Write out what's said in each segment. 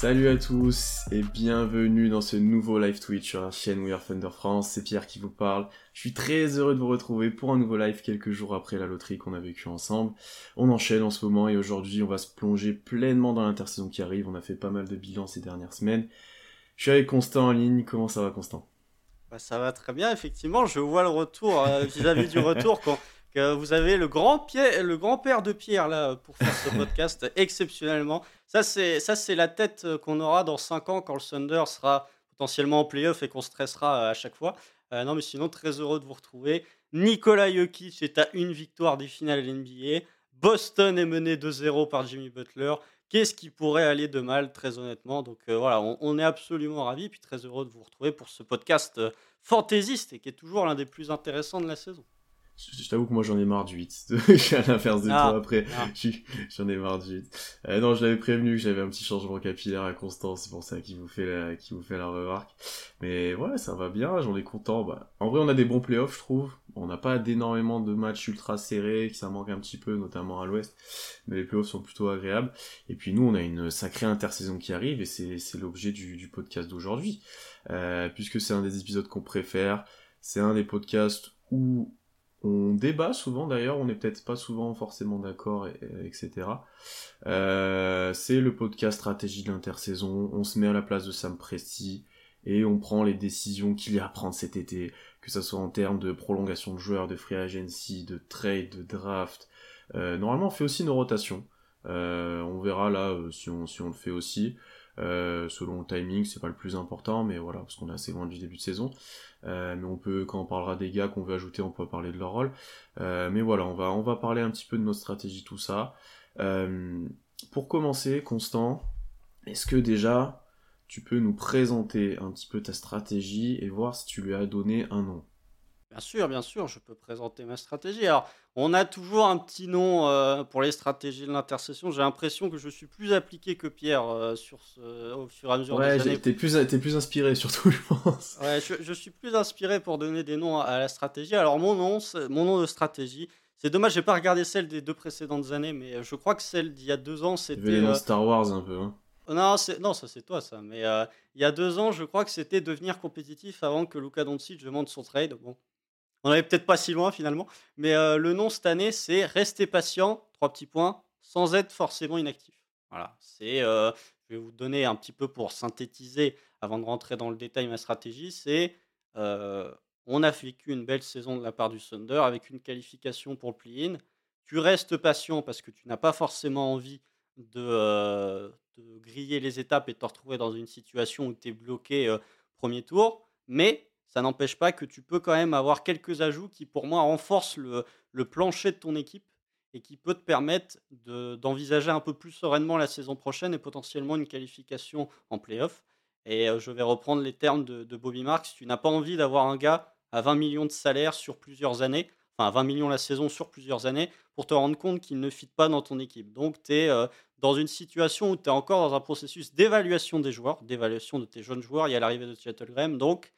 Salut à tous et bienvenue dans ce nouveau live Twitch sur la chaîne We Are Thunder France. C'est Pierre qui vous parle. Je suis très heureux de vous retrouver pour un nouveau live quelques jours après la loterie qu'on a vécu ensemble. On enchaîne en ce moment et aujourd'hui on va se plonger pleinement dans l'intersaison qui arrive. On a fait pas mal de bilans ces dernières semaines. Je suis avec Constant en ligne. Comment ça va Constant? Bah, Ça va très bien effectivement. Je vois le retour euh, vis-à-vis du retour que vous avez le grand le grand-père de Pierre là pour faire ce podcast exceptionnellement. Ça c'est ça c'est la tête euh, qu'on aura dans 5 ans quand le Thunder sera potentiellement en playoff et qu'on stressera euh, à chaque fois. Euh, non mais sinon très heureux de vous retrouver. Nicolas Jokic est à une victoire des finales NBA. Boston est mené 2-0 par Jimmy Butler. Qu'est-ce qui pourrait aller de mal, très honnêtement? Donc voilà, on, on, est absolument ravis, puis très heureux de vous retrouver pour ce podcast fantaisiste et qui est toujours l'un des plus intéressants de la saison. Je, t'avoue que moi j'en ai marre du 8. je suis à l'inverse de ah, toi après. Ah. J'en ai marre du 8. Euh, non, je l'avais prévenu que j'avais un petit changement capillaire à Constance, c'est pour ça qu'il vous fait la, qui vous fait la remarque. Mais ouais, ça va bien, j'en ai content. Bah, en vrai, on a des bons playoffs, je trouve. On n'a pas d'énormément de matchs ultra serrés, que ça manque un petit peu, notamment à l'ouest. Mais les playoffs sont plutôt agréables. Et puis nous, on a une sacrée intersaison qui arrive et c'est l'objet du, du, podcast d'aujourd'hui. Euh, puisque c'est un des épisodes qu'on préfère. C'est un des podcasts où on débat souvent d'ailleurs, on n'est peut-être pas souvent forcément d'accord, etc. Euh, c'est le podcast stratégie de l'intersaison, on se met à la place de Sam Presti et on prend les décisions qu'il y a à prendre cet été, que ce soit en termes de prolongation de joueurs, de free agency, de trade, de draft. Euh, normalement on fait aussi nos rotations. Euh, on verra là si, on, si on le fait aussi. Selon le timing, c'est pas le plus important, mais voilà, parce qu'on est assez loin du début de saison. Euh, mais on peut, quand on parlera des gars qu'on veut ajouter, on peut parler de leur rôle. Euh, mais voilà, on va, on va parler un petit peu de notre stratégie, tout ça. Euh, pour commencer, Constant, est-ce que déjà tu peux nous présenter un petit peu ta stratégie et voir si tu lui as donné un nom? Bien sûr, bien sûr, je peux présenter ma stratégie. Alors, on a toujours un petit nom euh, pour les stratégies de l'intercession. J'ai l'impression que je suis plus appliqué que Pierre euh, sur ce, au fur et à mesure ouais, des années. T'es plus, es plus inspiré surtout, je pense. Ouais, je, suis plus inspiré pour donner des noms à la stratégie. Alors, mon nom, mon nom de stratégie, c'est dommage, j'ai pas regardé celle des deux précédentes années, mais je crois que celle d'il y a deux ans, c'était. les euh, Star Wars un peu. Hein. Non, non, ça c'est toi ça. Mais il y a deux ans, je crois que c'était devenir compétitif avant que Luka Doncic demande son trade. Bon, on n'avait peut-être pas si loin finalement. Mais euh, le nom cette année, c'est Rester patient, trois petits points, sans être forcément inactif. Voilà, c'est. Euh, je vais vous donner un petit peu pour synthétiser avant de rentrer dans le détail ma stratégie. C'est. Euh, on a vécu une belle saison de la part du Thunder avec une qualification pour le play-in. Tu restes patient parce que tu n'as pas forcément envie de, de, griller les étapes et de te retrouver dans une situation où tu es bloqué premier tour. Mais ça n'empêche pas que tu peux quand même avoir quelques ajouts qui, pour moi, renforcent le, plancher de ton équipe et qui peut te permettre d'envisager un peu plus sereinement la saison prochaine et potentiellement une qualification en playoff. Et euh, je vais reprendre les termes de, Bobby Marks. Tu n'as pas envie d'avoir un gars à 20 millions de salaire sur plusieurs années, enfin 20 millions la saison sur plusieurs années, pour te rendre compte qu'il ne fit pas dans ton équipe. Donc tu es euh, dans une situation où tu es encore dans un processus d'évaluation des joueurs, d'évaluation de tes jeunes joueurs. Il y a l'arrivée de Seattle Graham. Donc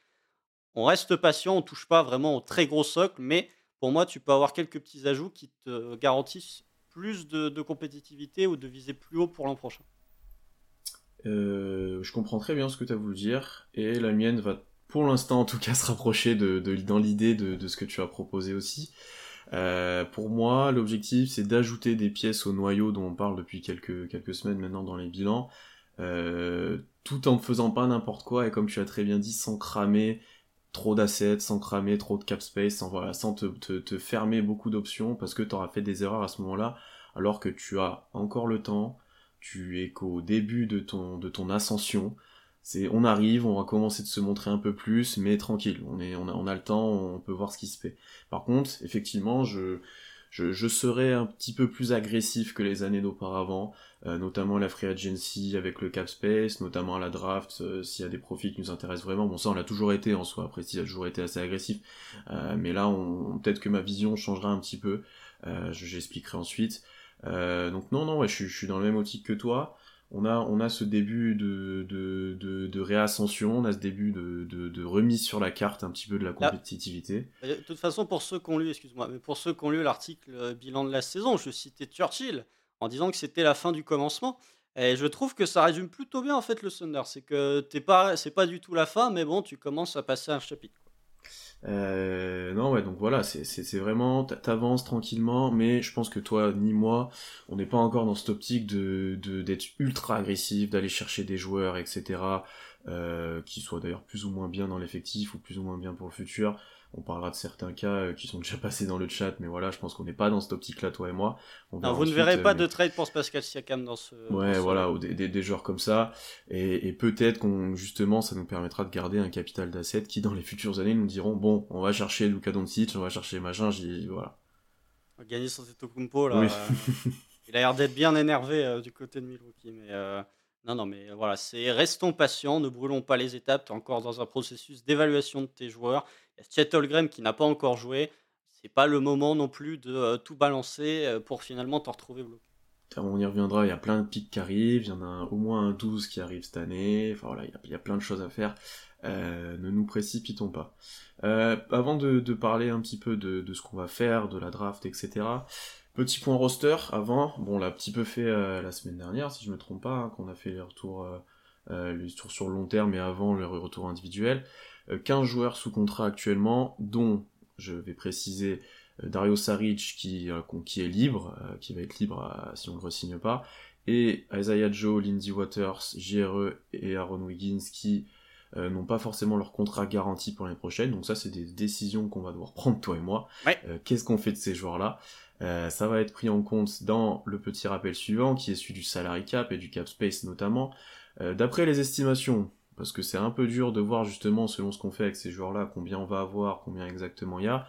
on reste patient, on touche pas vraiment au très gros socle, mais pour moi, tu peux avoir quelques petits ajouts qui te garantissent plus de, compétitivité ou de viser plus haut pour l'an prochain. Euh, je comprends très bien ce que tu as voulu dire, et la mienne va pour l'instant en tout cas se rapprocher de, dans l'idée de, ce que tu as proposé aussi. Euh, pour moi, l'objectif c'est d'ajouter des pièces au noyau dont on parle depuis quelques, quelques semaines maintenant dans les bilans, euh, tout en ne faisant pas n'importe quoi et comme tu as très bien dit, sans cramer trop d'assets, sans cramer trop de cap space, sans, voilà, sans te, te, fermer beaucoup d'options parce que tu auras fait des erreurs à ce moment-là, alors que tu as encore le temps, tu es qu'au début de ton, de ton ascension. C'est, on arrive, on va commencer de se montrer un peu plus, mais tranquille, on, est, on, a, on a le temps, on peut voir ce qui se fait. Par contre, effectivement, je, je, je serais un petit peu plus agressif que les années d'auparavant, euh, notamment la free agency avec le cap space, notamment la draft, euh, s'il y a des profits qui nous intéressent vraiment. Bon, ça, on l'a toujours été en soi, après, s'il a toujours été assez agressif. Euh, mais là, on, peut-être que ma vision changera un petit peu. J'expliquerai ensuite. donc non, non, je, je suis dans le même optique que toi on a, on a ce début de, de, de, réascension, on a ce début de, de, remise sur la carte un petit peu de la compétitivité. De toute façon, pour ceux qui ont lu, excuse-moi, mais pour ceux qui ont lu l'article euh, bilan de la saison, je citais Churchill en disant que c'était la fin du commencement. Et je trouve que ça résume plutôt bien en fait le Thunder. C'est que t'es pas, c'est pas du tout la fin, mais bon, tu commences à passer un chapitre. Euh, non, ouais, donc voilà, c'est vraiment, t'avances tranquillement, mais je pense que toi ni moi, on n'est pas encore dans cette optique de d'être ultra agressif, d'aller chercher des joueurs, etc., euh, qui soient d'ailleurs plus ou moins bien dans l'effectif ou plus ou moins bien pour le futur. On parlera de certains cas euh, qui sont déjà passés dans le chat, mais voilà, je pense qu'on n'est pas dans cette optique-là, toi et moi. vous ne verrez pas euh, de trade pour Pascal Siakam dans ce. Ouais, voilà, des, des, joueurs comme ça. Et, peut-être qu'on, justement, ça nous permettra de garder un capital d'assets qui, dans les futures années, nous diront bon, on va chercher Luka Doncic, on va chercher machin, j'y. Voilà. On va gagner sans Tetokumpo, là. Euh, il a l'air d'être bien énervé du côté de Milwaukee, mais. Non, non, mais voilà, c'est restons patients, ne brûlons pas les étapes. Tu es encore dans un processus d'évaluation de tes joueurs. Il y Chet qui n'a pas encore joué. C'est pas le moment non plus de euh, tout balancer euh, pour finalement te retrouver bloqué. On y reviendra, il y a plein de pics qui arrivent, il y en a au moins un 12 qui arrive cette année, enfin voilà, il y a, plein de choses à faire, euh, ne nous précipitons pas. avant de, parler un petit peu de, ce qu'on va faire, de la draft, etc., petit point roster avant, bon on l'a un petit peu fait la semaine dernière, si je me trompe pas, hein, qu'on a fait les retours, les retours sur le long terme, mais avant le retour individuel. 15 euh, joueurs sous contrat actuellement, dont, je vais préciser, euh, Dario Saric qui, euh, qui est libre, qui va être libre si on ne le signe pas, et Isaiah Joe, Lindy Waters, JRE et Aaron Wiggins qui n'ont pas forcément leur contrat garanti pour l'année prochaine. Donc ça, c'est des décisions qu'on va devoir prendre toi et moi. Qu'est-ce qu'on fait de ces joueurs-là? Ça va être pris en compte dans le petit rappel suivant, qui est celui du salary cap et du cap space notamment. D'après les estimations, parce que c'est un peu dur de voir justement selon ce qu'on fait avec ces joueurs-là, combien on va avoir, combien exactement il y a.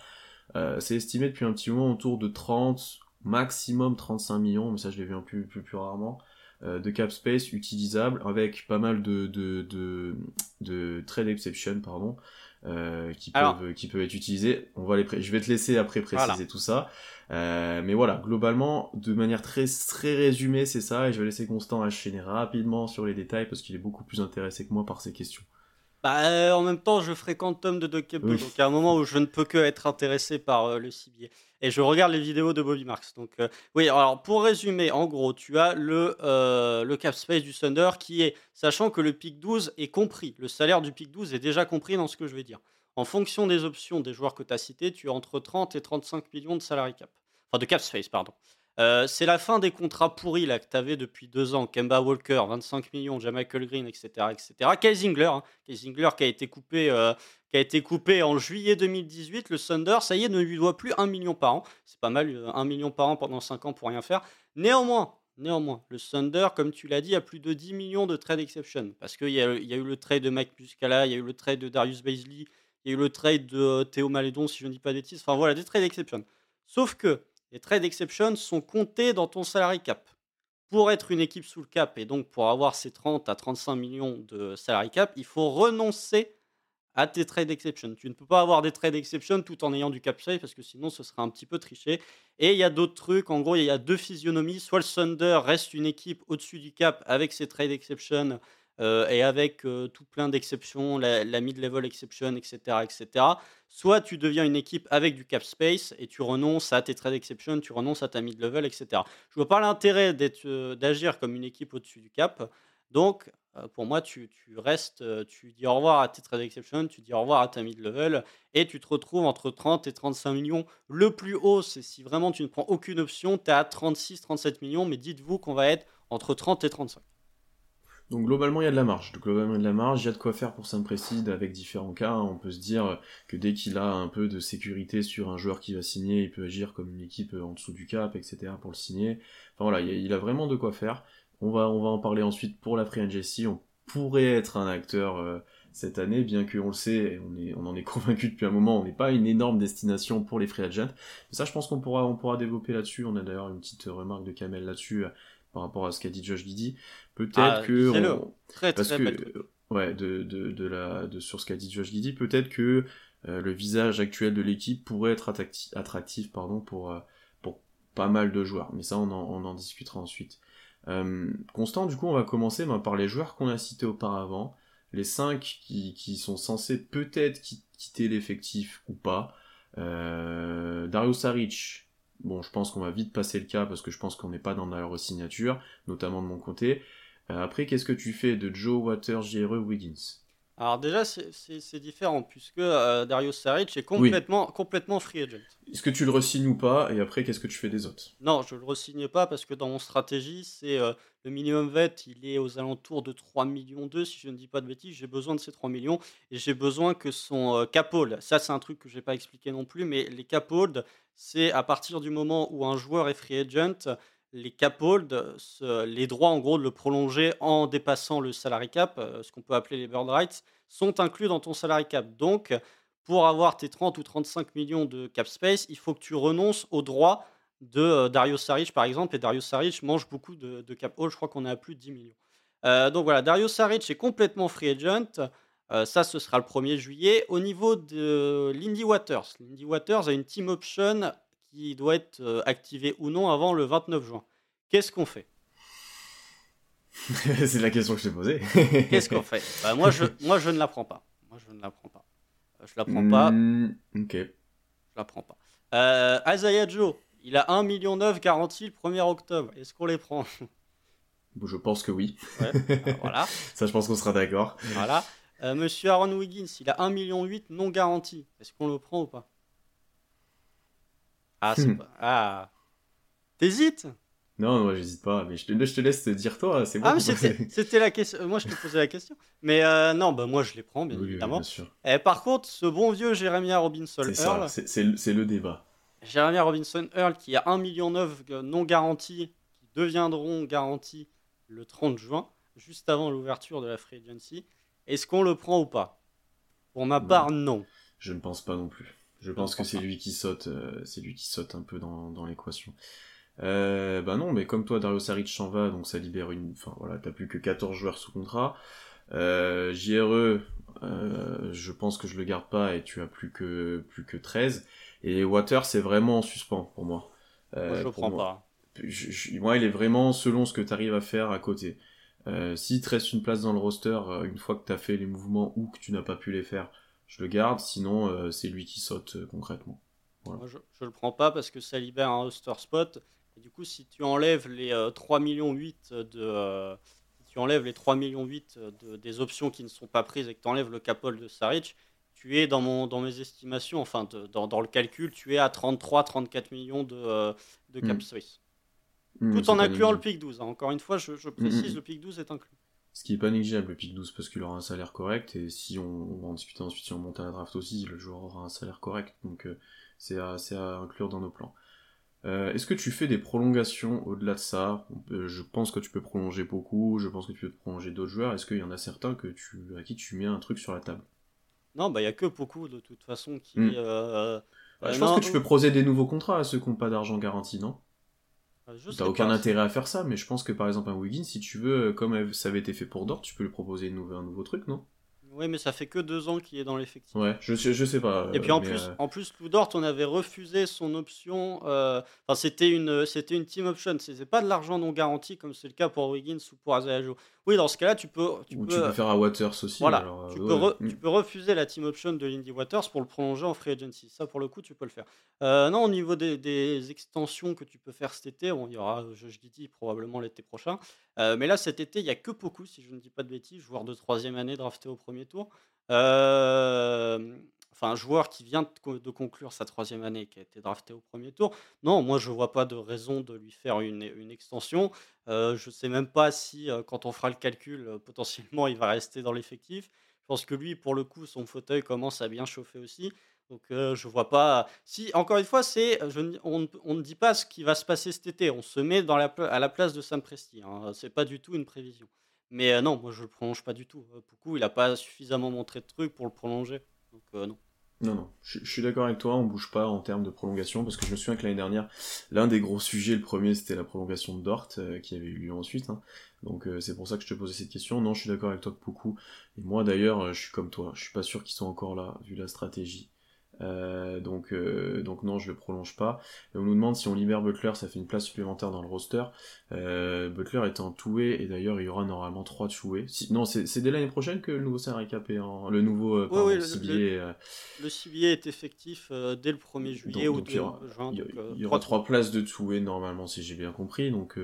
Euh, c'est estimé depuis un petit moment autour de 30, maximum 35 millions, mais ça je l'ai vu un plus, plus, plus rarement, euh, de cap space utilisable avec pas mal de, de, de, de trade exception, pardon, euh, qui, peuvent, qui peuvent être utilisés. On va les je vais te laisser après préciser tout ça. Euh, mais voilà, globalement, de manière très, très résumée, c'est ça, et je vais laisser Constant enchaîner rapidement sur les détails parce qu'il est beaucoup plus intéressé que moi par ces questions. Bah, euh, en même temps, je fréquente Tom de Doc donc il y a un moment où je ne peux que être intéressé par le cibier. Et je regarde les vidéos de Bobby Marks. Donc, oui, alors pour résumer, en gros, tu as le, le cap space du Thunder qui est, sachant que le pic 12 est compris, le salaire du pic 12 est déjà compris dans ce que je vais dire. En fonction des options des joueurs que tu as cités, tu as entre 30 et 35 millions de salary cap. Enfin, de cap space, pardon. Euh, c'est la fin des contrats pourris là, que tu avais depuis deux ans. Kemba Walker, 25 millions, Jamichael Green, etc. etc. Kay hein. qui a été coupé, euh, qui a été coupé en juillet 2018. Le Thunder, ça y est, ne lui doit plus 1 million par an. C'est pas mal, 1 euh, million par an pendant 5 ans pour rien faire. Néanmoins, Néanmoins, le Thunder, comme tu l'as dit, a plus de 10 millions de trade exception. Parce qu'il y, a eu le trade de Mike Muscala, il y a eu le trade de Darius Baisley, il y a eu le trade de Théo Malédon, si je ne dis pas des bêtises. Enfin voilà, des trade exception. Sauf que les trade exceptions sont comptés dans ton salary cap. Pour être une équipe sous le cap et donc pour avoir ces 30 à 35 millions de salary cap, il faut renoncer à tes trade exceptions. Tu ne peux pas avoir des trade exceptions tout en ayant du cap save parce que sinon ce serait un petit peu triché. Et il y a d'autres trucs. En gros, il y a deux physionomies. Soit le Thunder reste une équipe au-dessus du cap avec ses trade exceptions euh, et avec euh, tout plein d'exceptions, la, mid-level exception, etc., etc. Soit tu deviens une équipe avec du cap space et tu renonces à tes trade exceptions, tu renonces à ta mid-level, etc. Je vois pas l'intérêt euh, d'agir comme une équipe au-dessus du cap. Donc, pour moi, tu, restes, tu dis au revoir à tes trade exceptions, tu dis au revoir à ta mid-level et tu te retrouves entre 30 et 35 millions. Le plus haut, c'est si vraiment tu ne prends aucune option, tu à 36, 37 millions, mais dites-vous qu'on va être entre 30 et 35. Donc globalement, il y a de la marge. globalement, il y a de la marge. Il y a de quoi faire pour Saint-Précide avec différents cas. On peut se dire que dès qu'il a un peu de sécurité sur un joueur qui va signer, il peut agir comme une équipe en dessous du cap, etc. pour le signer. Enfin voilà, il a vraiment de quoi faire. On va, on va en parler ensuite pour la Free Agency. On pourrait être un acteur euh, cette année, bien qu'on le sait, on, est, on en est convaincu depuis un moment, on n'est pas une énorme destination pour les free agents. Mais ça, je pense qu'on pourra, on pourra développer là-dessus. On a d'ailleurs une petite remarque de Kamel là-dessus par rapport à ce qu'a dit Josh Giddy. Peut-être ah, que. Très, parce très que, ouais, de, de, de, la, de, sur ce qu'a dit Josh Giddy, peut-être que euh, le visage actuel de l'équipe pourrait être attractif, pardon, pour, euh, pour pas mal de joueurs. Mais ça, on en, on en discutera ensuite. Euh, Constant, du coup, on va commencer ben, par les joueurs qu'on a cités auparavant. Les 5 qui, qui sont censés peut-être quitter l'effectif ou pas. Euh, Dario Saric, bon, je pense qu'on va vite passer le cas parce que je pense qu'on n'est pas dans la resignature, notamment de mon côté. Après, qu'est-ce que tu fais de Joe Waters, JRE, Wiggins? Alors déjà, c'est différent, puisque euh, Darius Saric est complètement, complètement free agent. Est-ce que tu le resignes ou pas? Et après, qu'est-ce que tu fais des autres? Non, je ne le resigne pas, parce que dans mon stratégie, c'est euh, le minimum vet, il est aux alentours de 3 millions 2, si je ne dis pas de bêtises. J'ai besoin de ces 3 millions, et j'ai besoin que son euh, cap hold, ça c'est un truc que je n'ai pas expliqué non plus, mais les cap hold, c'est à partir du moment où un joueur est free agent, les cap hold, les droits en gros de le prolonger en dépassant le salary cap, euh, ce qu'on peut appeler les bird rights, sont inclus dans ton salary cap. Donc, pour avoir tes 30 ou 35 millions de cap space, il faut que tu renonces aux droits de euh, Dario Saric par exemple. Et Dario Saric mange beaucoup de, cap hold, je crois qu'on est à plus de 10 millions. Euh, donc voilà, Dario Saric est complètement free agent. ça, ce sera le 1er juillet. Au niveau de Lindy Waters, Lindy Waters a une team option qui doit être euh, activé ou non avant le 29 juin. Qu'est-ce qu'on fait? C'est la question que je t'ai posée. Qu'est-ce qu'on fait? Bah, moi, je, moi, je ne la prends pas. Moi, je ne la prends pas. Euh, je la prends pas. Hmm, ok. Je la prends pas. Euh, Azaya Joe, il a 1,9 million garanti le 1er octobre. Est-ce qu'on les prend? Je pense que oui. Ouais, voilà. Ça, je pense qu'on sera d'accord. Voilà. Monsieur Aaron Wiggins, il a 1,8 million non garanti. Est-ce qu'on le prend ou pas? Ah, c'est hmm. pas. Ah. T'hésites? Non, moi j'hésite pas, mais je te, je te laisse te dire toi, c'est bon. Ah, c'était la question. Moi je te posais la question. Mais euh, non, bah moi je les prends, bien évidemment. Et par contre, ce bon vieux Jeremy Robinson Earl. C'est le débat. Jeremy Robinson Earl qui a 1,9 million non garantis, qui deviendront garantis le 30 juin, juste avant l'ouverture de la Free Agency. Est-ce qu'on le prend ou pas? Pour ma part, non. Je ne pense pas non plus. Je pense que c'est lui qui saute, euh, c'est lui qui saute un peu dans, dans l'équation. Euh, bah non, mais comme toi, Dario Saric s'en va, donc ça libère une. Enfin voilà, t'as plus que 14 joueurs sous contrat. Euh, JRE, euh, je pense que je le garde pas et tu as plus que plus que 13. Et Water, c'est vraiment en suspens pour moi. Euh, moi je le prends pas. moi, il est vraiment selon ce que tu arrives à faire à côté. Euh, S'il te reste une place dans le roster, une fois que tu as fait les mouvements ou que tu n'as pas pu les faire, je le garde, sinon euh, c'est lui qui saute euh, concrètement. Moi, je, je le prends pas parce que ça libère un roster spot. Et du coup, si tu enlèves les 3 euh, millions 8 de tu enlèves les 3 millions 8 de, des options qui ne sont pas prises et que tu enlèves le capol de Saric, tu es dans, mon, dans mes estimations, enfin dans, dans, le calcul, tu es à 33-34 millions de, de cap mm. mm, Tout en incluant le pic 12. Hein. Encore une fois, je, je mm, précise, le pic 12 est inclus. Ce qui est pas négligeable, le pic 12, parce qu'il aura un salaire correct, et si on, va en discuter ensuite, si on monte à la draft aussi, le joueur aura un salaire correct, donc euh, c'est à, à, inclure dans nos plans. Euh, Est-ce que tu fais des prolongations au-delà de ça? Je pense que tu peux prolonger beaucoup, je pense que tu peux prolonger d'autres joueurs. Est-ce qu'il y en a certains que tu, à qui tu mets un truc sur la table? Non, bah il y a que beaucoup de toute façon qui. Hmm. Euh, bah, je pense que tu peux proposer des nouveaux contrats à ceux qui n'ont pas d'argent garanti, non? T'as aucun intérêt à faire ça, mais je pense que par exemple un Wiggins, si tu veux, comme ça avait été fait pour Dort, tu peux lui proposer un nouveau truc, non? Oui, mais ça fait que deux ans qu'il est dans l'effectif. Ouais, je je sais pas. Et puis en plus, euh, en plus, Dort, on avait refusé son option. Euh, enfin, c'était une, c'était une team option. C'était pas de l'argent non garanti comme c'est le cas pour Wiggins ou pour Azayajo. Oui, dans ce cas-là, tu peux. Tu, peux, tu peux faire à Waters aussi. Voilà. tu, peux tu, peux refuser la team option de Lindy Waters pour le prolonger en free agency. Ça, pour le coup, tu peux le faire. Euh, non, au niveau des, des, extensions que tu peux faire cet été, on il y aura, je, je dis probablement l'été prochain. mais là, cet été, il y a que beaucoup, si je ne dis pas de bêtises, joueur de troisième année drafté au premier tour. Euh, enfin, un joueur qui vient de, conclure sa troisième année, qui a été drafté au premier tour. Non, moi, je vois pas de raison de lui faire une, extension. Euh, je sais même pas si, euh, quand on fera le calcul, euh, potentiellement, il va rester dans l'effectif. Je pense que lui, pour le coup, son fauteuil commence à bien chauffer aussi. Donc, je vois pas. Si, encore une fois, c'est, on, ne dit pas ce qui va se passer cet été. On se met à la place de Sam Presti. Hein. C'est pas du tout une prévision. Mais euh, non, moi je le prolonge pas du tout. Euh, Poukou, il a pas suffisamment montré de trucs pour le prolonger. Donc euh, non. Non, je, suis d'accord avec toi, on bouge pas en termes de prolongation, parce que je me souviens que l'année dernière, l'un des gros sujets, le premier, c'était la prolongation de Dort, qui avait eu lieu ensuite. Hein. Donc c'est pour ça que je te posais cette question. Non, je suis d'accord avec toi, beaucoup. Et moi d'ailleurs, je suis comme toi, je suis pas sûr qu'ils soient encore là, vu la stratégie. Euh, donc, euh, donc non, je le prolonge pas. Et on nous demande si on libère Butler, ça fait une place supplémentaire dans le roster. Euh, Butler est en toué et d'ailleurs il y aura normalement trois toués. Si, non, c'est dès l'année prochaine que le nouveau salary cap est en le nouveau oui, oui, le, le, CBA est effectif dès le 1er juillet ou il y aura, juin. Il y, aura trois places de toué normalement si j'ai bien compris. Donc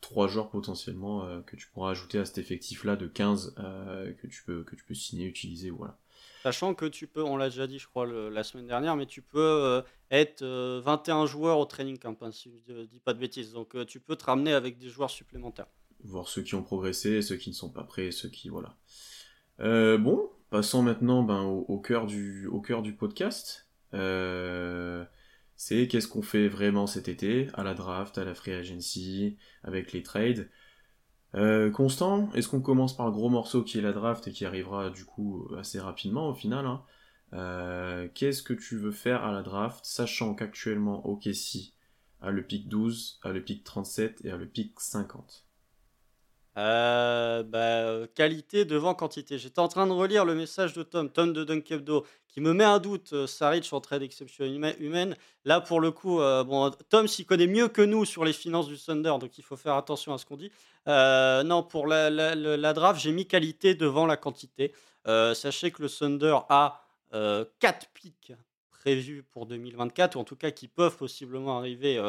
trois joueurs potentiellement que tu pourras ajouter à cet effectif là de 15 que tu peux que tu peux signer, utiliser, voilà. Sachant que tu peux, on l'a déjà dit, je crois, la semaine dernière, mais tu peux euh, être 21 euh, joueurs au training camp, hein, si je ne dis pas de bêtises. Donc euh, tu peux te ramener avec des joueurs supplémentaires. Voir ceux qui ont progressé, ceux qui ne sont pas prêts, ceux qui. Voilà. bon, passons maintenant ben, au, cœur du, au cœur du podcast. C'est qu'est-ce qu'on fait vraiment cet été, à la draft, à la free agency, avec les trades. Euh, Constant, est-ce qu'on commence par le gros morceau qui est la draft et qui arrivera du coup assez rapidement au final hein? Euh, Qu'est-ce que tu veux faire à la draft, sachant qu'actuellement OKC a le pic 12, a le pic 37 et a le pic 50 euh, bah, qualité devant quantité. J'étais en train de relire le message de Tom, Tom de Dunkebdo, qui me met un doute, euh, Saric en trade d'exception humaine. Là, pour le coup, euh, bon, Tom s'y connaît mieux que nous sur les finances du Thunder, donc il faut faire attention à ce qu'on dit. Euh, non, pour la, la, draft, j'ai mis qualité devant la quantité. sachez que le Thunder a 4 pics prévus pour 2024, ou en tout cas qui peuvent possiblement arriver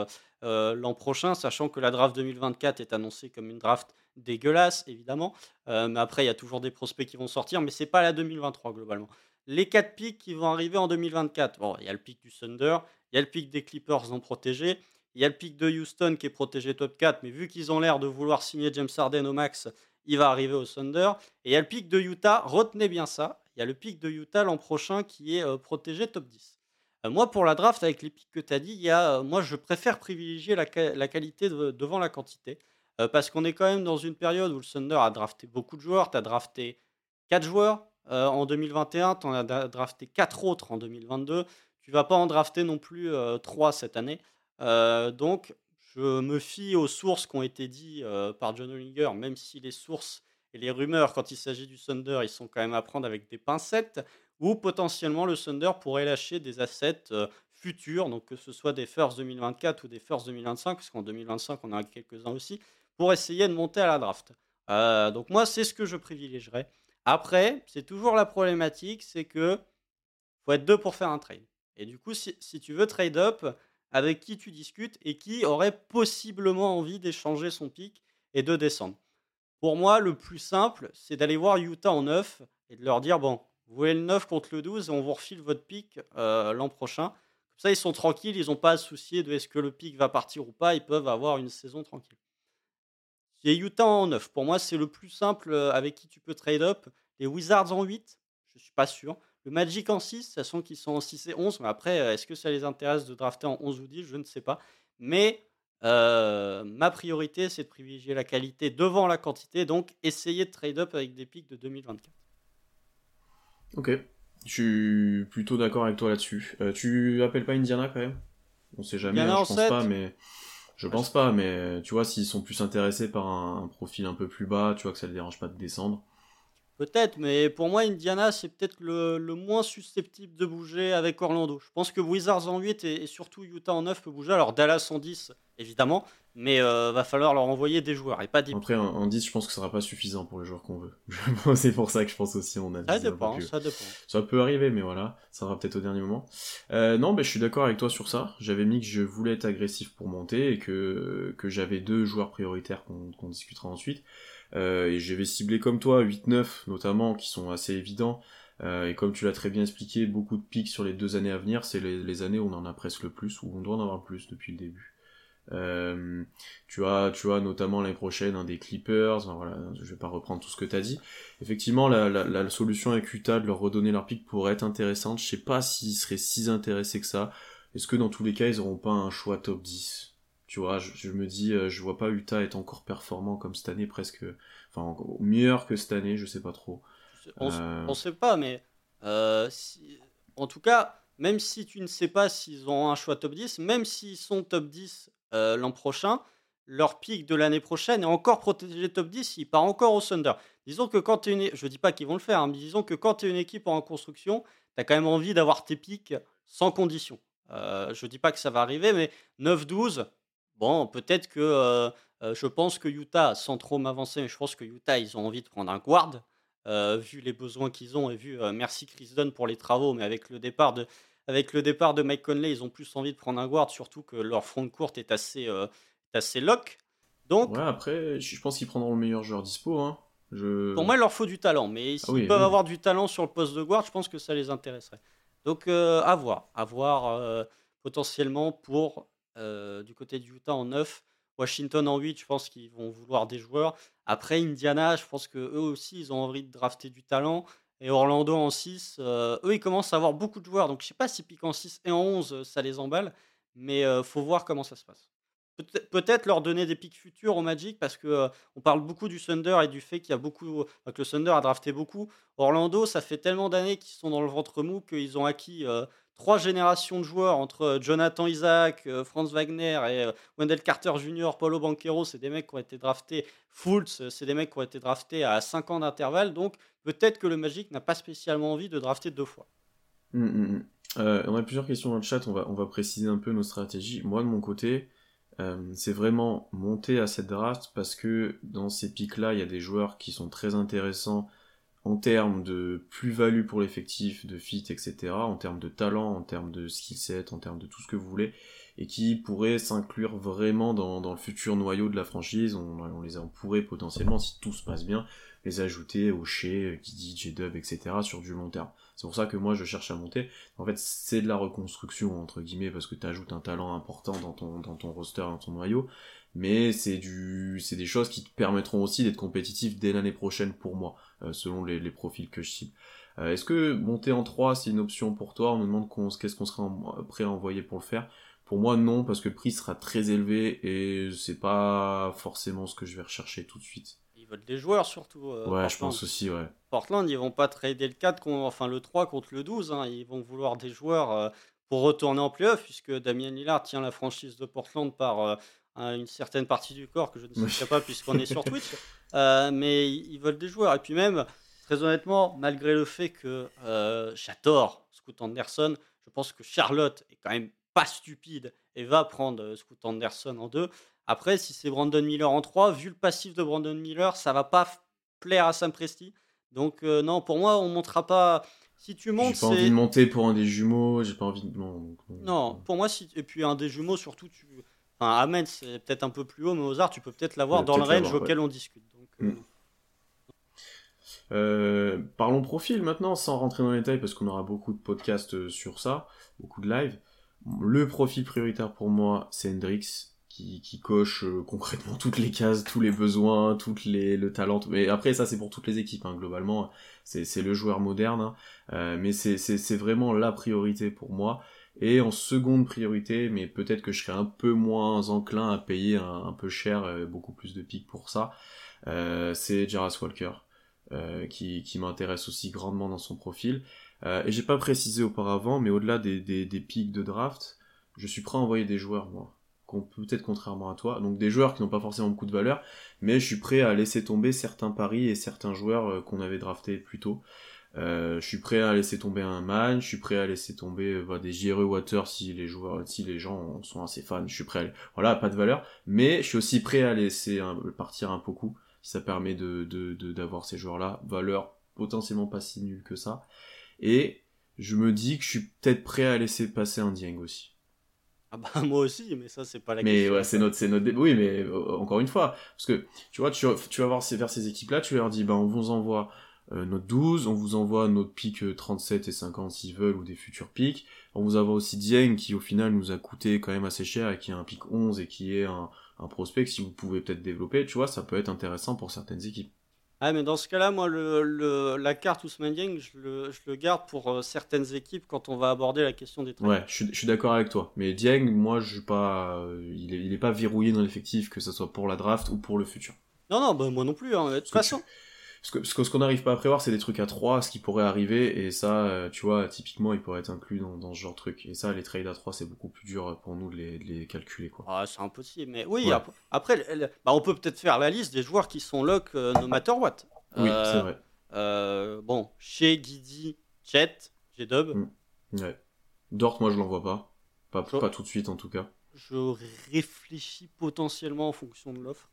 l'an prochain, sachant que la draft 2024 est annoncée comme une draft dégueulasse, évidemment. mais après, il y a toujours des prospects qui vont sortir, mais c'est pas la 2023 globalement les quatre pics qui vont arriver en 2024. Bon, il y a le pic du Thunder, il y a le pic des Clippers non protégés, il y a le pic de Houston qui est protégé top 4, mais vu qu'ils ont l'air de vouloir signer James Harden au max, il va arriver au Thunder. Et il y a le pic de Utah, retenez bien ça, il y a le pic de Utah l'an prochain qui est euh, protégé top 10. Euh, moi, pour la draft, avec les pics que tu as dit, euh, moi, je préfère privilégier la, qualité devant la quantité. Parce qu'on est quand même dans une période où le Thunder a drafté beaucoup de joueurs. Tu as drafté 4 joueurs, euh, en 2021, tu en as drafté 4 autres en 2022. Tu vas pas en drafter non plus 3 euh, cette année. Euh, donc, je me fie aux sources qui ont été dites par John Olinger, même si les sources et les rumeurs, quand il s'agit du Thunder, ils sont quand même à prendre avec des pincettes, ou potentiellement le Thunder pourrait lâcher des assets futurs, donc que ce soit des First 2024 ou des First 2025, parce qu'en 2025, on en a quelques-uns aussi, pour essayer de monter à la draft. donc moi, c'est ce que je privilégierais. Après, c'est toujours la problématique, c'est que faut être deux pour faire un trade. Et du coup, si, tu veux trade up, avec qui tu discutes et qui aurait possiblement envie d'échanger son pic et de descendre. Pour moi, le plus simple, c'est d'aller voir Utah en 9 et de leur dire bon, vous voulez le 9 contre le 12 et on vous refile votre pic euh, l'an prochain. Comme ça, ils sont tranquilles, ils n'ont pas à soucier de est-ce que le pic va partir ou pas, ils peuvent avoir une saison tranquille. J'ai Utah en 9. Pour moi, c'est le plus simple euh, avec qui tu peux trade up. Les Wizards en 8, je ne suis pas sûr. Le Magic en 6, ça sent qu'ils sont en 6 et 11. Mais après, euh, est-ce que ça les intéresse de drafter en 11 ou 10 Je ne sais pas. Mais euh, ma priorité, c'est de privilégier la qualité devant la quantité. Donc, essayer de trade up avec des pics de 2024. Ok. Je suis plutôt d'accord avec toi là-dessus. tu appelles pas Indiana quand même? On sait jamais, hein, je pense pas, mais. Je pense pas, mais tu vois, s'ils sont plus intéressés par un, profil un peu plus bas, tu vois que ça les dérange pas de descendre. Peut-être, mais pour moi, Indiana, c'est peut-être le, moins susceptible de bouger avec Orlando. Je pense que Wizards en 8 et, surtout Utah en 9 peut bouger. Alors Dallas en 10, évidemment, mais euh, va falloir leur envoyer des joueurs et pas des. Après, en 10, je pense que ce sera pas suffisant pour les joueurs qu'on veut. c'est pour ça que je pense aussi on a. Ça dépend, ça dépend. Ça peut arriver, mais voilà, ça sera peut-être au dernier moment. Euh, non, mais je suis d'accord avec toi sur ça. J'avais mis que je voulais être agressif pour monter et que, que j'avais deux joueurs prioritaires qu'on discutera ensuite. Euh, et j'avais ciblé comme toi 8-9 notamment, qui sont assez évidents. Euh, et comme tu l'as très bien expliqué, beaucoup de pics sur les deux années à venir, c'est les, années où on en a presque le plus, où on doit en avoir plus depuis le début. Euh, tu as, tu as notamment l'année prochaine un des Clippers. voilà, je vais pas reprendre tout ce que tu as dit. Effectivement, la, solution avec Utah de leur redonner leur pic pourrait être intéressante. Je sais pas s'ils seraient si intéressés que ça. Est-ce que dans tous les cas, ils auront pas un choix top 10 Tu vois, je, me dis, euh, je vois pas Utah être encore performant comme cette année, presque, enfin, meilleur que cette année, je sais pas trop. On, euh... sait pas, mais euh, si... en tout cas, même si tu ne sais pas s'ils ont un choix top 10, même s'ils sont top 10 euh, l'an prochain, leur pic de l'année prochaine est encore protégé top 10, il part encore au Thunder. Disons que quand tu es une... Je dis pas qu'ils vont le faire, hein, mais disons que quand tu es une équipe en construction, tu as quand même envie d'avoir tes pics sans condition. Euh, je dis pas que ça va arriver, mais 9-12, bon, peut-être que euh, euh, je pense que Utah, sans trop m'avancer, mais je pense que Utah, ils ont envie de prendre un guard, vu les besoins qu'ils ont et vu, merci Chris Dunn pour les travaux, mais avec le départ de, avec le départ de Mike Conley, ils ont plus envie de prendre un guard, surtout que leur front court est assez, assez lock. Donc, ouais, après, je pense qu'ils prendront le meilleur joueur dispo. Hein. Pour moi, il leur faut du talent, mais ah s'ils peuvent avoir du talent sur le poste de guard, je pense que ça les intéresserait. Donc, euh, à voir. À voir euh, potentiellement pour euh, du côté du Utah en 9, Washington en 8, je pense qu'ils vont vouloir des joueurs. Après, Indiana, je pense qu'eux aussi, ils ont envie de drafter du talent. Et Orlando en 6, eux, ils commencent à avoir beaucoup de joueurs. Donc, je sais pas si piquent en 6 et en 11, ça les emballe. Mais il faut voir comment ça se passe. Peut-être leur donner des pics futurs au Magic parce que on parle beaucoup du Thunder et du fait qu'il y a beaucoup que le Thunder a drafté beaucoup. Orlando, ça fait tellement d'années qu'ils sont dans le ventre mou qu'ils ont acquis trois générations de joueurs entre Jonathan Isaac, Franz Wagner et Wendell Carter Jr., Paulo Banquero, c'est des mecs qui ont été draftés Fultz, c'est des mecs qui ont été draftés à 5 ans d'intervalle. Donc peut-être que le Magic n'a pas spécialement envie de drafter deux fois. Mmh, mmh, mmh. on a plusieurs questions dans le chat, on va, préciser un peu nos stratégies. Moi de mon côté, euh, c'est vraiment monter à cette draft parce que dans ces pics-là, il y a des joueurs qui sont très intéressants en termes de plus-value pour l'effectif, de fit, etc., en termes de talent, en termes de skill set, en termes de tout ce que vous voulez, et qui pourraient s'inclure vraiment dans, le futur noyau de la franchise. On, les pourrait potentiellement, si tout se passe bien, les ajouter au Shea, Giddy, J-Dub, etc. sur du long terme. C'est pour ça que moi je cherche à monter. En fait, c'est de la reconstruction, entre guillemets, parce que tu ajoutes un talent important dans ton, dans ton roster, dans ton noyau. Mais c'est du, c'est des choses qui te permettront aussi d'être compétitif dès l'année prochaine pour moi, euh, selon les, les, profils que je cible. Euh, est-ce que monter en 3 c'est une option pour toi? On nous demande qu'est-ce qu'on serait prêt à envoyer pour le faire. Pour moi, non, parce que le prix sera très élevé et c'est pas forcément ce que je vais rechercher tout de suite veulent des joueurs surtout. Euh, ouais, je pense aussi, ouais. Portland, ils vont pas trader le 4, enfin le 3 contre le 12. Hein. Ils vont vouloir des joueurs pour retourner en playoff, puisque Damien Lillard tient la franchise de Portland par une certaine partie du corps que je ne sais pas puisqu'on est sur Twitch. mais ils veulent des joueurs. Et puis même, très honnêtement, malgré le fait que j'adore Scoot Anderson, je pense que Charlotte est quand même pas stupide et va prendre Scoot Anderson en 2. Après, si c'est Brandon Miller en 3, vu le passif de Brandon Miller, ça va pas plaire à Sam Presti. Donc euh, non, pour moi, on montera pas. Si tu montes, j'ai pas envie de monter pour un des jumeaux. J'ai pas envie de. Non, pour moi, si et puis un des jumeaux surtout, tu. Enfin, Amen, c'est peut-être un peu plus haut, mais Ozar, tu peux peut-être l'avoir dans le range auquel on discute. Donc, euh, mm. euh, parlons profil maintenant, sans rentrer dans les détails, parce qu'on aura beaucoup de podcasts sur ça, beaucoup de live. Le profil prioritaire pour moi, c'est Hendrix qui, coche euh, concrètement toutes les cases, tous les besoins, toutes les le talent. Mais après ça c'est pour toutes les équipes hein, globalement, c'est le joueur moderne, hein. euh, mais c'est vraiment la priorité pour moi. Et en seconde priorité, mais peut-être que je serais un peu moins enclin à payer un, peu cher, euh, beaucoup plus de pics pour ça, c'est Jaras Walker, qui, qui m'intéresse aussi grandement dans son profil. et j'ai pas précisé auparavant, mais au-delà des, des, pics de draft, je suis prêt à envoyer des joueurs moi peut-être contrairement à toi, donc des joueurs qui n'ont pas forcément beaucoup de valeur, mais je suis prêt à laisser tomber certains paris et certains joueurs euh, qu'on avait draftés plus tôt. Euh, je suis prêt à laisser tomber un man, je suis prêt à laisser tomber euh, des JRE Water si les joueurs, si les gens sont assez fans, je suis prêt à, voilà, pas de valeur, mais je suis aussi prêt à laisser partir un beaucoup, si ça permet de, d'avoir ces joueurs-là, valeur potentiellement pas si nulle que ça, et je me dis que je suis peut-être prêt à laisser passer un Dieng aussi. Ah bah moi aussi, mais ça c'est pas la mais question. Mais ouais, c'est notre, c'est notre, oui, mais euh, encore une fois, parce que tu vois, tu, tu vas voir vers ces équipes-là, tu leur dis, ben on vous envoie euh, notre 12, on vous envoie notre pic 37 euh, et 50 s'ils veulent ou des futurs pics, on vous envoie aussi Dieng qui au final nous a coûté quand même assez cher et qui a un pic 11 et qui est un, un prospect que si vous pouvez peut-être développer, tu vois, ça peut être intéressant pour certaines équipes. Ah, mais dans ce cas-là, moi, le, la carte Ousmane Dieng, je le, je le garde pour euh, certaines équipes quand on va aborder la question des trades. Ouais, je, suis d'accord avec toi. Mais Dieng, moi, je pas, euh, il, est, il est pas verrouillé dans l'effectif, que ce soit pour la draft ou pour le futur. Non, non, bah, moi non plus. Hein, de toute façon. Ce que, ce qu'on n'arrive pas à prévoir, c'est des trucs à 3, ce qui pourrait arriver, et ça, euh, tu vois, typiquement, il pourrait être inclus dans, dans ce genre de truc. Et ça, les trades à 3, c'est beaucoup plus dur pour nous de les, de les calculer, quoi. Ah, c'est impossible, mais oui, après, bah, on peut peut-être faire la liste des joueurs qui sont lock no matter what. Oui, c'est euh, vrai. Euh, bon, chez Guidi, Chet, J-Dub. Mm. Ouais. Dort, moi, je l'en vois pas. Pas, pas tout de suite, en tout cas. Je réfléchis potentiellement en fonction de l'offre.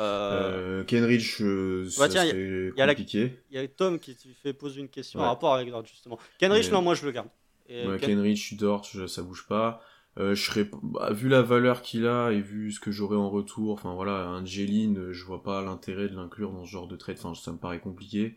Euh... euh Kenrich, euh, ça compliqué. Il y a Tom qui fait poser une question en rapport avec Dort, justement. Kenrich, non, moi, je le garde. Kenrich, Dort, ça bouge pas. Euh, je serais, bah, vu la valeur qu'il a et vu ce que j'aurais en retour, enfin voilà, un Jeline, je vois pas l'intérêt de l'inclure dans ce genre de trade, enfin ça me paraît compliqué.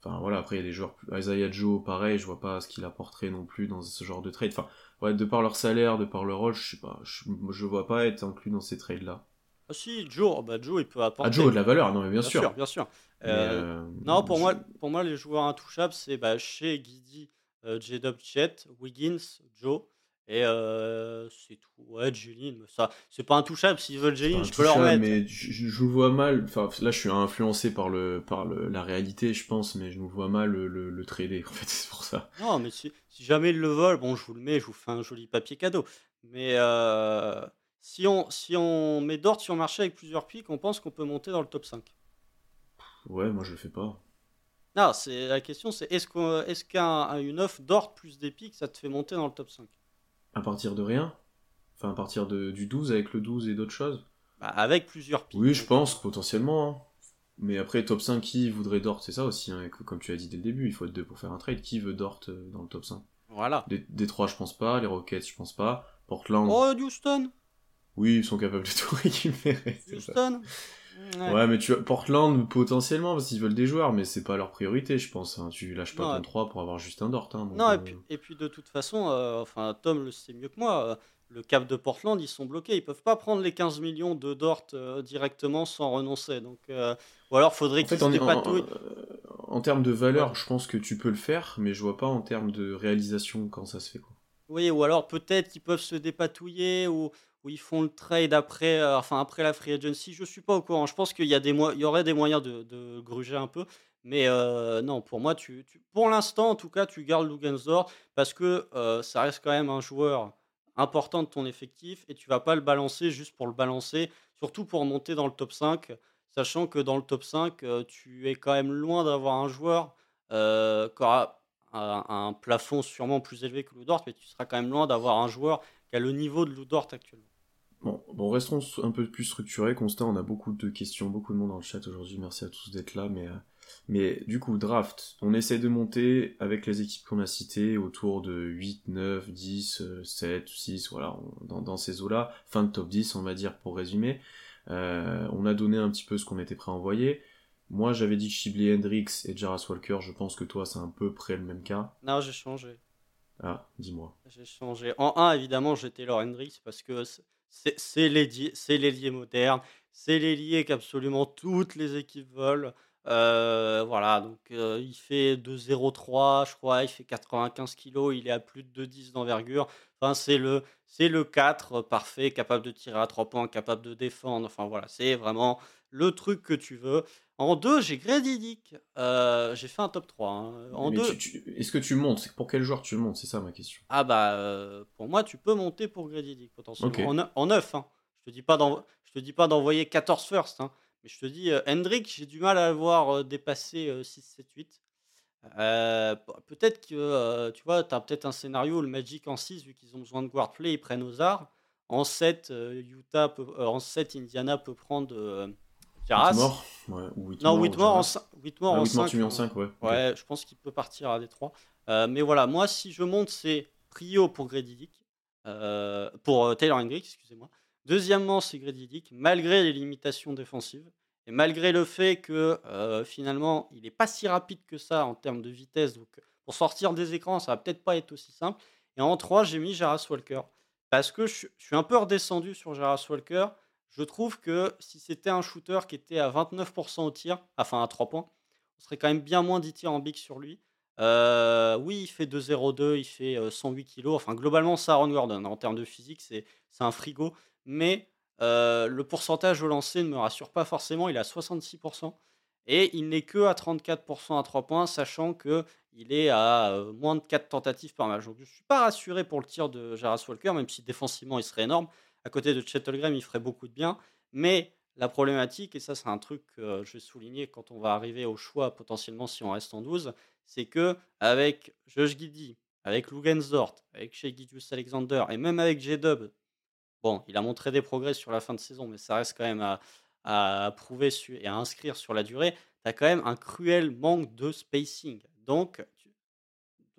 Enfin voilà, après il y a des joueurs, Isaiah Joe, pareil, je vois pas ce qu'il apporterait non plus dans ce genre de trade. Enfin, ouais, de par leur salaire, de par leur rôle, je sais pas, je, je vois pas être inclus dans ces trades là. Ah si, Joe, oh, bah Joe il peut apporter. Ah Joe a de la valeur, non mais bien, sûr. Bien sûr, euh, euh, non, pour moi, pour moi les joueurs intouchables c'est bah, chez Guidi, euh, J-Dub Chet, Wiggins, Joe. Et c'est tout. Ouais, Jeline, ça, c'est pas intouchable. S'ils veulent Jeline, je peux leur mettre. Mais je, je, vois mal. Enfin, là, je suis influencé par le, par le, la réalité, je pense, mais je nous vois mal le, le, trader. En fait, c'est pour ça. Non, mais si, si jamais ils le volent, bon, je vous le mets, je vous fais un joli papier cadeau. Mais euh, si on, si on met Dort sur le marché avec plusieurs pics, on pense qu'on peut monter dans le top 5. Ouais, moi je le fais pas. Non, c'est la question, c'est est-ce qu'une est qu offre Dort plus des pics, ça te fait monter dans le top 5 à partir de rien? Enfin, à partir de, du 12 avec le 12 et d'autres choses? Bah, Avec plusieurs pics. Oui, je pense, potentiellement. Hein. Mais après, top 5, qui voudrait Dort? C'est ça aussi, hein, comme tu as dit dès le début, il faut être deux pour faire un trade. Qui veut Dort euh, dans le top 5 Voilà. Des, 3, je pense pas. Les Rockets, je pense pas. Portland. Oh, Houston Oui, ils sont capables de tout récupérer. Houston Ouais. mais tu vois, Portland, potentiellement, parce qu'ils veulent des joueurs, mais c'est pas leur priorité, je pense. Hein. Tu lâches pas ton 3 pour avoir juste un Dort. Hein, non, et, puis, et, puis, de toute façon, euh, enfin, Tom le sait mieux que moi, euh, le cap de Portland, ils sont bloqués. Ils peuvent pas prendre les 15 millions de Dort euh, directement sans renoncer. Donc, ou alors faudrait qu'ils en, en, en, termes de valeur, je pense que tu peux le faire, mais je vois pas en termes de réalisation quand ça se fait. Quoi. Oui, ou alors peut-être qu'ils peuvent se dépatouiller ou où ils font le trade après, euh, enfin après la free agency. Je suis pas au courant. Je pense qu'il y, y aurait des moyens de, gruger un peu. Mais euh, non, pour moi, tu, pour l'instant, en tout cas, tu gardes Lugensdorf parce que euh, ça reste quand même un joueur important de ton effectif et tu vas pas le balancer juste pour le balancer, surtout pour monter dans le top 5, sachant que dans le top 5, tu es quand même loin d'avoir un joueur qui aura un, un, plafond sûrement plus élevé que Ludort, mais tu seras quand même loin d'avoir un joueur qui a le niveau de Ludort actuellement. Bon, bon, restons un peu plus structurés. Constant, on a beaucoup de questions, beaucoup de monde dans le chat aujourd'hui. Merci à tous d'être là. Mais, euh, mais du coup, draft, on essaie de monter avec les équipes qu'on a citées autour de 8, 9, 10, 7, 6, voilà, dans, dans, ces eaux-là. Fin de top 10, on va dire, pour résumer. Euh, on a donné un petit peu ce qu'on était prêt à envoyer. Moi, j'avais dit Shibley Hendrix et Jaras Walker. Je pense que toi, c'est un peu près le même cas. Non, j'ai changé. Ah, dis-moi. J'ai changé. En 1, évidemment, j'étais Taylor Hendrix parce que c'est l'ailier moderne, c'est l'ailier qu'absolument toutes les équipes veulent. Euh, voilà, donc euh, il fait 2,03, je crois, il fait 95 kg, il est à plus de 2,10 d'envergure. Enfin, c'est le, c'est le 4 parfait, capable de tirer à 3 points, capable de défendre. Enfin, voilà, c'est vraiment le truc que tu veux. En 2, j'ai Grady Dick. Euh, j'ai fait un top 3. Hein. En deux... Est-ce que tu montes? Pour quel joueur tu montes? C'est ça ma question. Ah bah, euh, pour moi, tu peux monter pour Grady Dick, potentiellement. En, 9. Hein. Je te dis pas d'envoyer 14 first. Hein. Mais je te dis, euh, Hendrick, j'ai du mal à le voir dépasser 6, 7, 8. peut-être que, tu vois, tu as peut-être un scénario, le Magic en 6, vu qu'ils ont besoin de guard play, ils prennent Ozar. En 7, Utah en 7, Indiana peut prendre Whitmore ouais, ou Whitmore, Non, Whitmore en, 5. Whitmore ah, en 5. tu mets en 5, ouais. Ouais, je pense qu'il peut partir à Détroit. Euh, mais voilà, moi, si je monte, c'est Prio pour Grady Dick. Euh, pour euh, Taylor Hendricks, excusez-moi. Deuxièmement, c'est Grady Dick, malgré les limitations défensives. Et malgré le fait que euh, finalement, il n'est pas si rapide que ça en termes de vitesse. Donc, pour sortir des écrans, ça va peut-être pas être aussi simple. Et en 3, j'ai mis Jaras Walker. Parce que je, suis un peu redescendu sur Jaras Walker. Je trouve que si c'était un shooter qui était à 29% au tir, enfin à 3 points, on serait quand même bien moins dithyrambique sur lui. Euh, oui, il fait 2,02, il fait 108 kg. Enfin, globalement, ça, Aaron Gordon. En termes de physique, c'est un frigo. Mais euh, le pourcentage au lancer ne me rassure pas forcément. Il est à 66%. Et il n'est que à 34% à 3 points, sachant qu'il est à euh, moins de 4 tentatives par match. Donc, je ne suis pas rassuré pour le tir de Jaras Walker, même si défensivement, il serait énorme à côté de Chettelgram, il ferait beaucoup de bien. Mais la problématique, et ça c'est un truc que je vais souligner quand on va arriver au choix potentiellement si on reste en 12, c'est que avec Josh Giddy, avec Lugensdort, avec Shea Alexander et même avec J-Dub, bon, il a montré des progrès sur la fin de saison, mais ça reste quand même à, prouver et à inscrire sur la durée. Tu as quand même un cruel manque de spacing. Donc,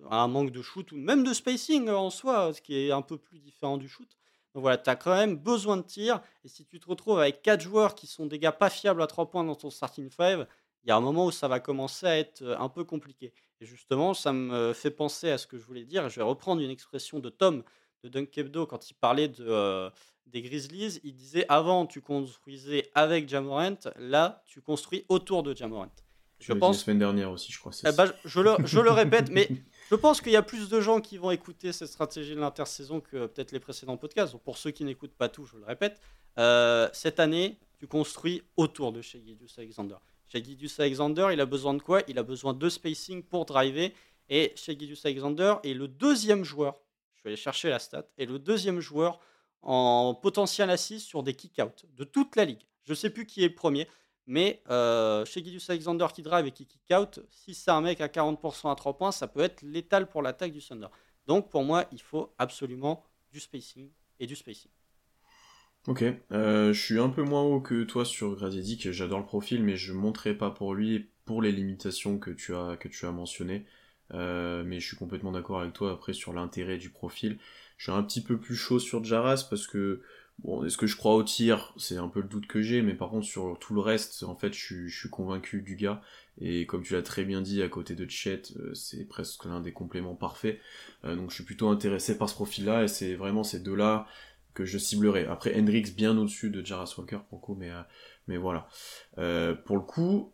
un manque de shoot ou même de spacing en soi, ce qui est un peu plus différent du shoot. Donc voilà, tu as quand même besoin de tir. Et si tu te retrouves avec quatre joueurs qui sont des gars pas fiables à 3 points dans ton starting five, il y a un moment où ça va commencer à être euh, un peu compliqué. Et justement, ça me fait penser à ce que je voulais dire. Je vais reprendre une expression de Tom de Dunk Hebdo quand il parlait de, euh, des Grizzlies. Il disait avant, tu construisais avec Jamorant, là, tu construis autour de Jamorant. Je pense. La semaine dernière aussi, je crois. Eh ben, je, le, je le répète, mais je pense qu'il y a plus de gens qui vont écouter cette stratégie de l'intersaison que peut-être les précédents podcasts. Donc pour ceux qui n'écoutent pas tout, je le répète. Euh, cette année, tu construis autour de chez Alexander. Chez Alexander, il a besoin de quoi? Il a besoin de spacing pour driver. Et chez Alexander est le deuxième joueur, je vais aller chercher la stat, est le deuxième joueur en potentiel assist sur des kick-out de toute la ligue. Je ne sais plus qui est le premier, mais euh, chez Gideus Alexander qui drive et qui kick-out, si c'est un mec à 40% à 3 points, ça peut être létal pour l'attaque du Thunder. Donc pour moi, il faut absolument du spacing et du spacing. Ok, euh, je suis un peu moins haut que toi sur Gradiedic, j'adore le profil, mais je ne montrerai pas pour lui pour les limitations que tu as, que tu as mentionnées. Euh, mais je suis complètement d'accord avec toi après sur l'intérêt du profil. Je suis un petit peu plus chaud sur Jaras parce que Bon, est-ce que je crois au tir? C'est un peu le doute que j'ai, mais par contre sur tout le reste, en fait, je, suis convaincu du gars. Et comme tu l'as très bien dit, à côté de Chet, euh, c'est presque l'un des compléments parfaits. donc je suis plutôt intéressé par ce profil-là, et c'est vraiment ces deux-là que je ciblerai. Après, Hendrix bien au-dessus de Jaras Walker pour le coup, mais, mais voilà. pour le coup,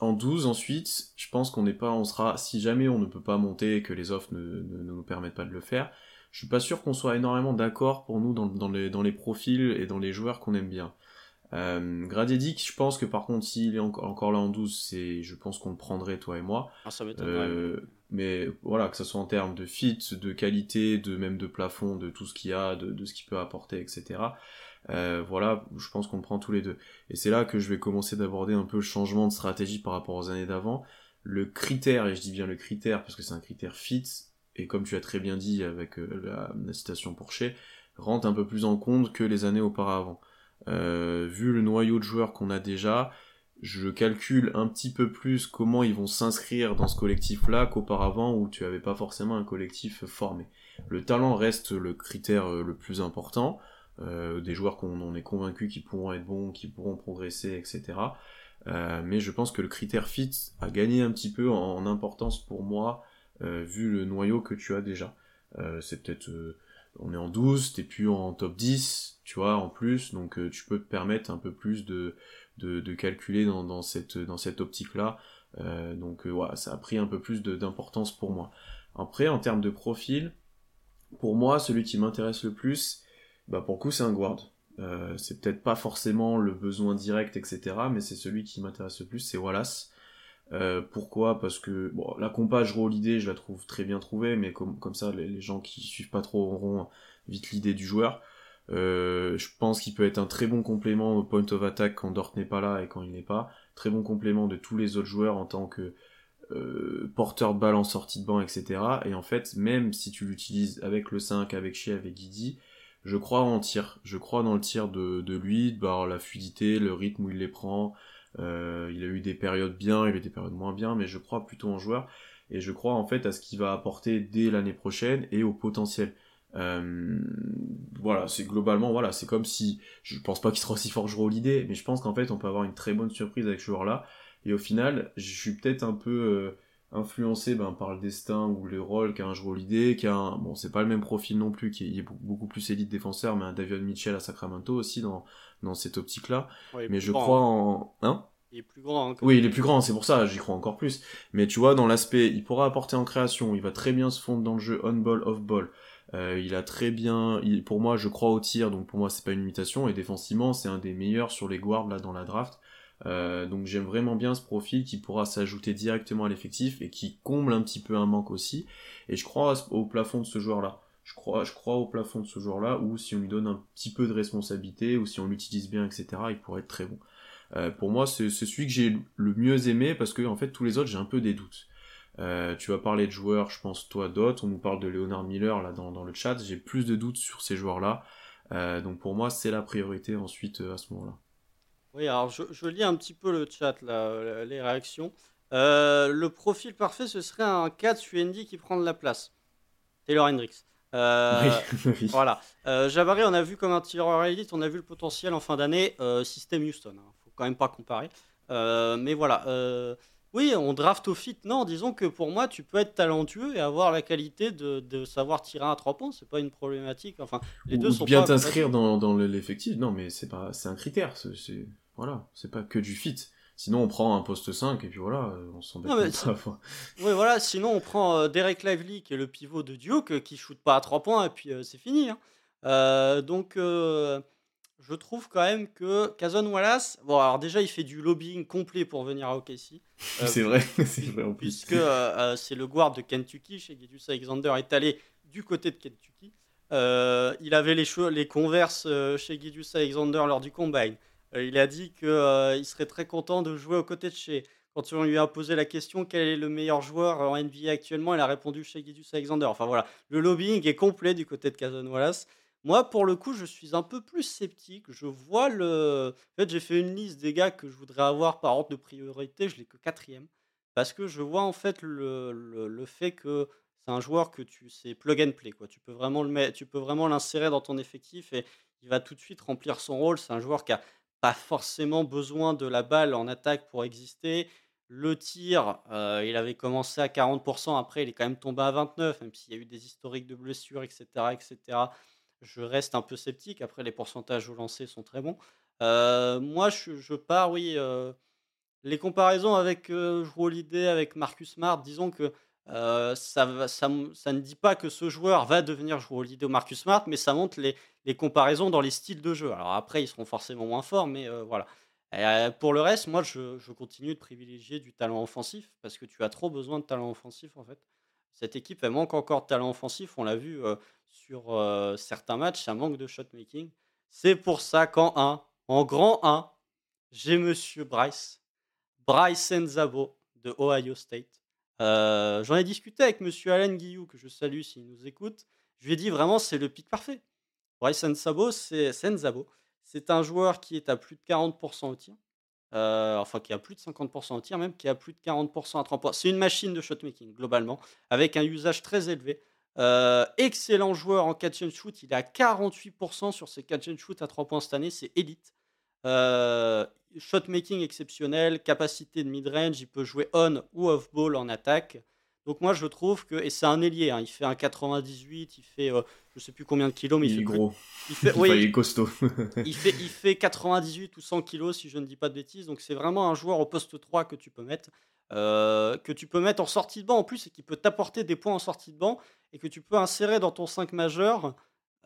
en 12 ensuite, je pense qu'on n'est pas, on sera, si jamais on ne peut pas monter et que les offres ne, ne, nous permettent pas de le faire, je suis pas sûr qu'on soit énormément d'accord pour nous dans, dans, les, dans les profils et dans les joueurs qu'on aime bien. Euh, Gradiedic, je pense que par contre, s'il est encore là en 12, c'est, je pense qu'on le prendrait, toi et moi. Ah, ça euh, mais voilà, que ce soit en termes de fit, de qualité, de même de plafond, de tout ce qu'il y a, de, de ce qu'il peut apporter, etc. Euh, voilà, je pense qu'on prend tous les deux. Et c'est là que je vais commencer d'aborder un peu le changement de stratégie par rapport aux années d'avant. Le critère, et je dis bien le critère parce que c'est un critère fit, et comme tu as très bien dit avec euh, la, citation pour Chez, rentre un peu plus en compte que les années auparavant. Euh, vu le noyau de joueurs qu'on a déjà, je calcule un petit peu plus comment ils vont s'inscrire dans ce collectif-là qu'auparavant où tu avais pas forcément un collectif formé. Le talent reste le critère euh, le plus important, des joueurs qu'on est convaincu qu'ils pourront être bons, qui pourront progresser, etc. mais je pense que le critère fit a gagné un petit peu en importance pour moi euh, vu le noyau que tu as déjà. Euh, c'est peut-être euh, on est en 12, t'es plus en top 10, tu vois, en plus, donc tu peux te permettre un peu plus de, de, calculer dans, dans, cette, dans cette optique-là. donc voilà, ça a pris un peu plus d'importance pour moi. Après, en termes de profil, pour moi, celui qui m'intéresse le plus, bah pour le coup, c'est un guard. c'est peut-être pas forcément le besoin direct, etc., mais c'est celui qui m'intéresse le plus, c'est Wallace. Euh, pourquoi? Parce que bon, la compa, je l'idée, je la trouve très bien trouvée, mais comme, comme ça, les, gens qui suivent pas trop auront vite l'idée du joueur. Euh, je pense qu'il peut être un très bon complément au point of attack quand Dort n'est pas là et quand il n'est pas. Très bon complément de tous les autres joueurs en tant que euh, porteur de balle en sortie de banc, etc. Et en fait, même si tu l'utilises avec le 5, avec Shea, avec Guidi, je crois en tir. Je crois dans le tir de, lui, bah, la fluidité, le rythme où il les prend, euh, il a eu des périodes bien, il a eu des périodes moins bien, mais je crois plutôt en joueur. Et je crois en fait à ce qu'il va apporter dès l'année prochaine et au potentiel. Euh, voilà, c'est globalement, voilà, c'est comme si, je pense pas qu'il sera aussi fort joueur l'idée, mais je pense qu'en fait on peut avoir une très bonne surprise avec ce joueur-là. Et au final, je suis peut-être un peu euh, influencé ben, par le destin ou le rôle qu'a un joueur l'idée, qui a un, bon, c'est pas le même profil non plus, qui est, beaucoup plus élite défenseur, mais un David Mitchell à Sacramento aussi dans, dans cette optique-là. mais je crois en, hein? Il est plus grand. Hein, oui, il est plus grand, c'est pour ça, j'y crois encore plus. Mais tu vois, dans l'aspect, il pourra apporter en création, il va très bien se fondre dans le jeu on-ball, off-ball. Euh, il a très bien, pour moi, je crois au tir, donc pour moi, c'est pas une limitation. Et défensivement, c'est un des meilleurs sur les guards là dans la draft. Euh, donc j'aime vraiment bien ce profil qui pourra s'ajouter directement à l'effectif et qui comble un petit peu un manque aussi. Et je crois au plafond de ce joueur-là. Je crois, je crois au plafond de ce joueur-là, où si on lui donne un petit peu de responsabilité, ou si on l'utilise bien, etc., il pourrait être très bon. Euh, pour moi, c'est celui que j'ai le mieux aimé parce que en fait tous les autres j'ai un peu des doutes. tu vas parler de joueurs, je pense, toi, d'autres. On nous parle de Leonard Miller là dans le chat. J'ai plus de doutes sur ces joueurs-là. donc pour moi, c'est la priorité ensuite à ce moment-là. Oui, alors je, je, lis un petit peu le chat, là, les réactions. le profil parfait, ce serait un 4 UND qui prend de la place. Taylor Hendricks. Euh, voilà. Euh, Jabari, on a vu comme un tireur élite, on a vu le potentiel en fin d'année. Euh, système Houston, hein. faut quand même pas comparer. Euh, mais voilà. oui, on draft au fit. Non, disons que pour moi, tu peux être talentueux et avoir la qualité de, savoir tirer à 3 points. C'est pas une problématique. Enfin, les deux sont bien t'inscrire dans, dans l'effectif. Non, mais c'est pas, c'est un critère. C'est voilà, c'est pas que du fit. Sinon, on prend un poste 5 et puis voilà, on s'embête pas. ça. Oui, voilà, sinon on prend euh, Derek Lively qui est le pivot de Duke euh, qui shoot pas à 3 points et puis euh, c'est fini. Hein. donc, je trouve quand même que Kazon Wallace, bon, alors déjà il fait du lobbying complet pour venir à OKC. c'est vrai, c'est vrai en plus. Puisque c'est le guard de Kentucky, chez Gedius Alexander est allé du côté de Kentucky. il avait les, les converses chez Gedius Alexander lors du combine. Euh, il a dit qu'il euh, serait très content de jouer aux côtés de chez. Quand on lui a posé la question quel est le meilleur joueur en NBA actuellement, il a répondu chez Guidus Alexander. Enfin voilà, le lobbying est complet du côté de Kazon Wallace. Moi, pour le coup, je suis un peu plus sceptique. Je vois le. En fait, j'ai fait une liste des gars que je voudrais avoir par ordre de priorité. Je l'ai que quatrième. Parce que je vois en fait le, le, fait que c'est un joueur que tu. C'est plug and play. Quoi. Tu peux vraiment l'insérer dans ton effectif et il va tout de suite remplir son rôle. C'est un joueur qui a pas forcément besoin de la balle en attaque pour exister. Le tir, euh, il avait commencé à 40%, après il est quand même tombé à 29%, même s'il y a eu des historiques de blessures, etc., etc. Je reste un peu sceptique. Après, les pourcentages au lancer sont très bons. Euh, moi, je, pars, oui. Euh, les comparaisons avec euh, Holiday, avec Marcus Smart, disons que ça, ça, ne dit pas que ce joueur va devenir joueur leader Marcus Smart, mais ça montre les, comparaisons dans les styles de jeu. Alors après, ils seront forcément moins forts, mais voilà. pour le reste, moi, je, je, continue de privilégier du talent offensif parce que tu as trop besoin de talent offensif en fait. Cette équipe, elle manque encore de talent offensif. On l'a vu sur certains matchs, ça manque de shot making. C'est pour ça qu'en 1, en grand 1, j'ai Monsieur Bryce, Bryce Enzabo de Ohio State. Euh, j'en ai discuté avec monsieur Alain Guillou, que je salue s'il nous écoute. Je lui ai dit vraiment, c'est le pic parfait. Bryce Sabo, c'est un joueur qui est à plus de 40% au tir. Euh, enfin, qui a plus de 50% au tir, même, qui a plus de 40% à 30 C'est une machine de shotmaking, globalement, avec un usage très élevé. Euh, excellent joueur en catch and shoot. Il est à 48% sur ses catch and shoot à 3 points cette année. C'est élite. Euh, shot making exceptionnel, capacité de mid-range, il peut jouer on ou off-ball en attaque. Donc moi je trouve que, et c'est un ailier, hein, il fait un 98, il fait euh, je sais plus combien de kilos, mais il, fait gros. Il, fait, il est costaud. il, fait, il fait 98 ou 100 kilos si je ne dis pas de bêtises, donc c'est vraiment un joueur au poste 3 que tu peux mettre. Euh, que tu peux mettre en sortie de banc en plus et qui peut t'apporter des points en sortie de banc et que tu peux insérer dans ton 5 majeur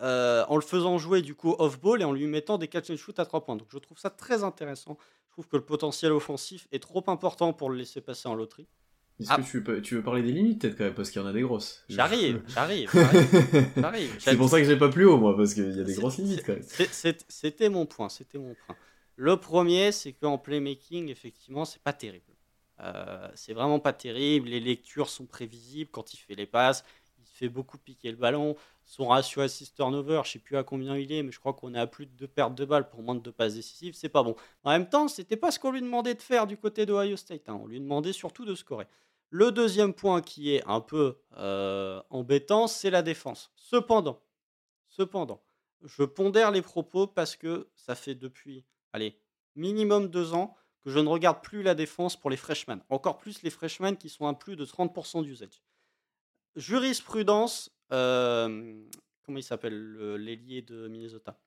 euh, en le faisant jouer du coup off-ball et en lui mettant des catch and shoot à 3 points. Donc je trouve ça très intéressant. Je trouve que le potentiel offensif est trop important pour le laisser passer en loterie. Est-ce que tu veux, tu veux, parler des limites peut-être quand même parce qu'il y en a des grosses J'arrive, j'arrive, j'arrive. C'est pour ça que j'ai pas plus haut moi parce qu'il y a des grosses limites quand même. C'était mon point, c'était mon point. Le premier, c'est qu'en playmaking, effectivement, c'est pas terrible. Euh, c'est vraiment pas terrible. Les lectures sont prévisibles quand il fait les passes. Il fait beaucoup piquer le ballon. Son ratio assist turnover, je sais plus à combien il est, mais je crois qu'on est à plus de deux pertes de balles pour moins de deux passes décisives. C'est pas bon. En même temps, c'était pas ce qu'on lui demandait de faire du côté d'Ohio State. Hein. On lui demandait surtout de scorer. Le deuxième point qui est un peu euh, embêtant, c'est la défense. Cependant, cependant, je pondère les propos parce que ça fait depuis, allez, minimum deux ans que je ne regarde plus la défense pour les freshmen. Encore plus les freshmen qui sont à plus de 30% d'usage. Jurisprudence, comment il s'appelle l'ailier de Minnesota?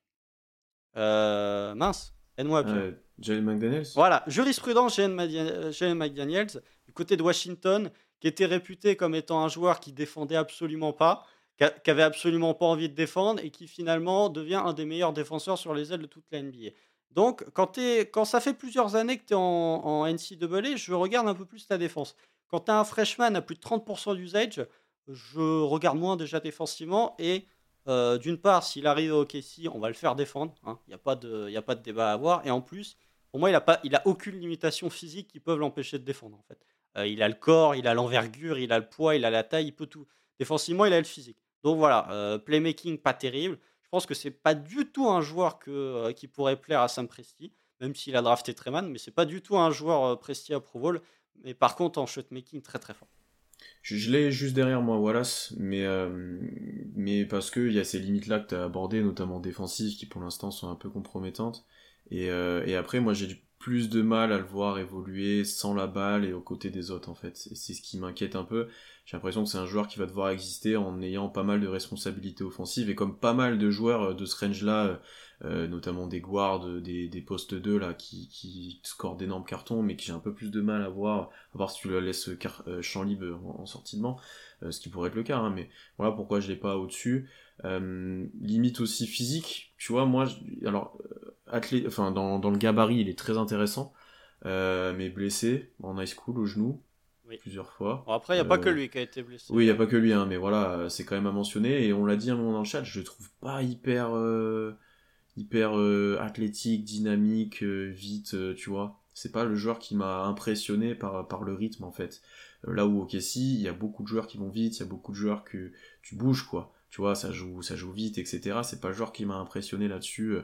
Mince, aide-moi. Euh, Jalen McDaniels? Voilà, jurisprudence Jalen McDaniels, du côté de Washington, qui était réputé comme étant un joueur qui défendait absolument pas, qui avait absolument pas envie de défendre et qui finalement devient un des meilleurs défenseurs sur les ailes de toute la NBA. Donc, quand, quand ça fait plusieurs années que tu es en, en NCAA, je regarde un peu plus la défense. Quand tu as un freshman à plus de 30% d'usage, je regarde moins déjà défensivement. Et euh, d'une part, s'il arrive au OKC, on va le faire défendre. Hein. Il n'y a, pas de, a pas de débat à avoir. Et en plus, pour moi, il n'a a aucune limitation physique qui peut l'empêcher de défendre. En fait. il a le corps, il a l'envergure, il a le poids, il a la taille, il peut tout. Défensivement, il a le physique. Donc voilà, playmaking pas terrible. Je pense que c'est pas du tout un joueur que, qui pourrait plaire à Sam Presti, même s'il a drafté Treman, mais c'est pas du tout un joueur Presti à Pro Mais par contre, en shotmaking, très très fort. Je, l'ai juste derrière moi, Wallace, mais, mais parce qu'il y a ces limites-là que tu as abordées, notamment défensives, qui pour l'instant sont un peu compromettantes. Et, et après, moi j'ai plus de mal à le voir évoluer sans la balle et aux côtés des autres en fait. C'est ce qui m'inquiète un peu. J'ai l'impression que c'est un joueur qui va devoir exister en ayant pas mal de responsabilités offensives et comme pas mal de joueurs euh, de ce range-là, euh, euh, notamment des guards, des, postes 2 là, qui, qui scorent d'énormes cartons, mais que j'ai un peu plus de mal à voir, à voir si tu le laisses champ libre en, sortie de banc, ce qui pourrait être le cas. Hein, mais voilà pourquoi je l'ai pas au-dessus. limite aussi physique, tu vois, moi, alors enfin, dans, dans, le gabarit, il est très intéressant, mais blessé en high school au genou. Plusieurs fois. après, il n'y a pas que euh, lui qui a été blessé. Oui, il n'y a pas que lui, hein, mais voilà, c'est quand même à mentionner. Et on l'a dit un moment dans le chat, je le trouve pas hyper, euh, hyper athlétique, dynamique, vite, tu vois. C'est pas le joueur qui m'a impressionné par, par le rythme, en fait. là où au Kessie, il y a beaucoup de joueurs qui vont vite, il y a beaucoup de joueurs que tu bouges, quoi. Tu vois, ça joue, ça joue vite, etc. C'est pas le joueur qui m'a impressionné là-dessus.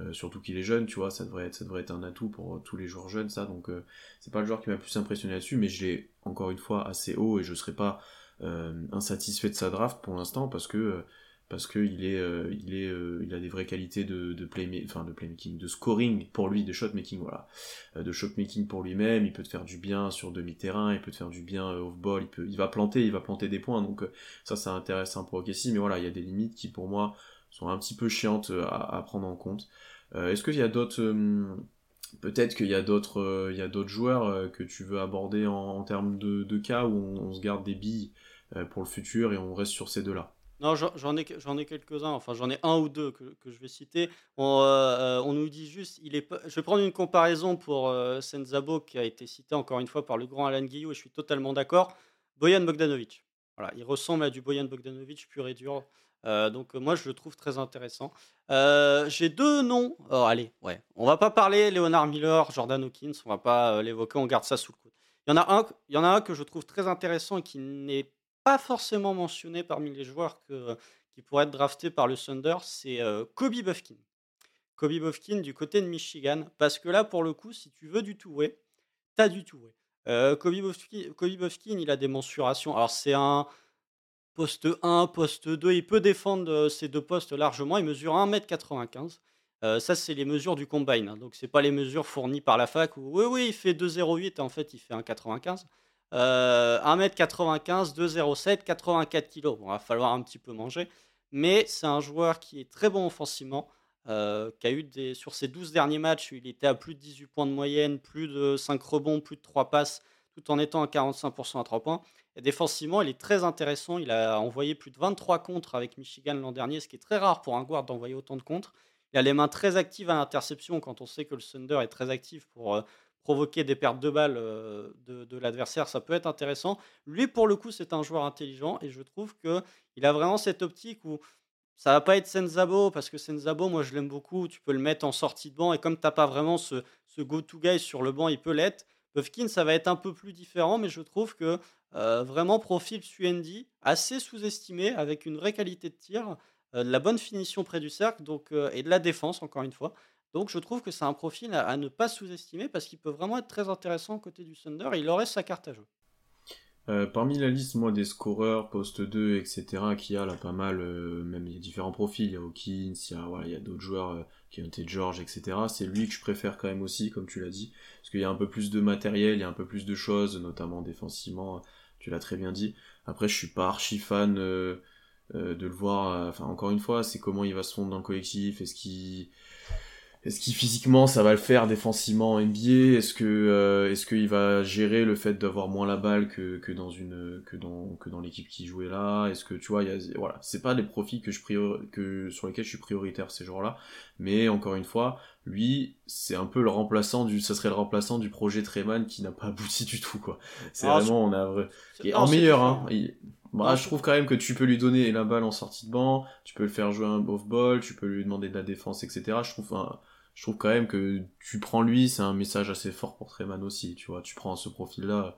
Euh, surtout qu'il est jeune, tu vois, ça devrait être, un atout pour tous les joueurs jeunes, ça. Donc, euh, c'est pas le joueur qui m'a plus impressionné là-dessus, mais je l'ai encore une fois assez haut et je serais pas euh, insatisfait de sa draft pour l'instant parce que parce que il a des vraies qualités de, playmaking, de scoring pour lui, de shotmaking, voilà, de shotmaking pour lui-même. Il peut te faire du bien sur demi-terrain, il peut te faire du bien off-ball, il peut, il va planter, il va planter des points. Donc ça, ça intéresse un pro mais voilà, il y a des limites qui pour moi sont un petit peu chiantes à, à prendre en compte. Euh, est-ce qu'il y a d'autres euh, peut-être qu'il y a d'autres euh, joueurs que tu veux aborder en, termes de, cas où on, se garde des billes pour le futur et on reste sur ces deux-là? Non, j'en ai, ai quelques-uns, enfin j'en ai un ou deux que, je vais citer. On, nous dit juste, je vais prendre une comparaison pour Senzabo qui a été cité encore une fois par le grand Alan Guillou et je suis totalement d'accord. Boyan Bogdanovic. Voilà, il ressemble à du Boyan Bogdanovic pur et dur. Euh, donc euh, moi je le trouve très intéressant. Euh, j'ai deux noms. Oh, allez, ouais. On va pas parler Leonard Miller, Jordan Hawkins. On va pas l'évoquer. On garde ça sous le coude. Il y en a un. Il y en a un que je trouve très intéressant et qui n'est pas forcément mentionné parmi les joueurs qui pourraient être draftés par le Thunder. C'est Kobe Buffkin. Kobe Buffkin du côté de Michigan. Parce que là, pour le coup, si tu veux du tout, ouais, t'as du tout, ouais. Kobe, Buffkin, Kobe Buffkin, il a des mensurations. Alors c'est un Poste 1, poste 2, il peut défendre euh, ces deux postes largement. Il mesure 1m95. Euh, ça, c'est les mesures du combine. Donc, ce pas les mesures fournies par la fac où, oui, oui, il fait 2,08. En fait, il fait 1,95. Euh, 1m95, 2,07, 84 kg. Bon, il va falloir un petit peu manger. Mais c'est un joueur qui est très bon offensivement. Euh, qui a eu des, sur ses 12 derniers matchs, il était à plus de 18 points de moyenne, plus de 5 rebonds, plus de 3 passes, tout en étant à 45% à 3 points défensivement, il est très intéressant. Il a envoyé plus de 23 contres avec Michigan l'an dernier, ce qui est très rare pour un guard d'envoyer autant de contres. Il a les mains très actives à l'interception quand on sait que le Thunder est très actif pour euh, provoquer des pertes de balles euh, de, l'adversaire. Ça peut être intéressant. Lui, pour le coup, c'est un joueur intelligent et je trouve qu'il a vraiment cette optique où ça va pas être Senzabo parce que Senzabo, moi, je l'aime beaucoup. Tu peux le mettre en sortie de banc et comme tu n'as pas vraiment ce, ce go-to guy sur le banc, il peut l'être. Buffkin, ça va être un peu plus différent, mais je trouve que euh, vraiment profil Suendi, assez sous-estimé, avec une vraie qualité de tir, euh, de la bonne finition près du cercle donc, euh, et de la défense, encore une fois. Donc je trouve que c'est un profil à, ne pas sous-estimer parce qu'il peut vraiment être très intéressant côté du Thunder il aurait sa carte à jouer. parmi la liste, moi, des scoreurs, poste 2, etc., qui a là pas mal, même il y a différents profils, il y a Hawkins, il y a d'autres joueurs, qui ont été George, etc., c'est lui que je préfère quand même aussi, comme tu l'as dit, parce qu'il y a un peu plus de matériel, il y a un peu plus de choses, notamment défensivement, tu l'as très bien dit. Après, je suis pas archi fan euh, euh, de le voir. Enfin, encore une fois, c'est comment il va se fondre dans le collectif. Est-ce qu'il est-ce qu'il physiquement ça va le faire défensivement en NBA Est-ce que est-ce qu'il va gérer le fait d'avoir moins la balle que, que dans une que dans que dans l'équipe qui jouait là? Est-ce que tu vois, il y a, voilà, c'est pas des profils que je que sur lesquels je suis prioritaire ces jours-là, mais encore une fois, lui, c'est un peu le remplaçant du, ça serait le remplaçant du projet Treman qui n'a pas abouti du tout, quoi. C'est ah, vraiment, on a, en meilleur, hein. Bah, je trouve quand même que tu peux lui donner la balle en sortie de banc, tu peux le faire jouer un off-ball, tu peux lui demander de la défense, etc. Je trouve, je trouve quand même que tu prends lui, c'est un message assez fort pour Treman aussi, tu vois. Tu prends ce profil-là,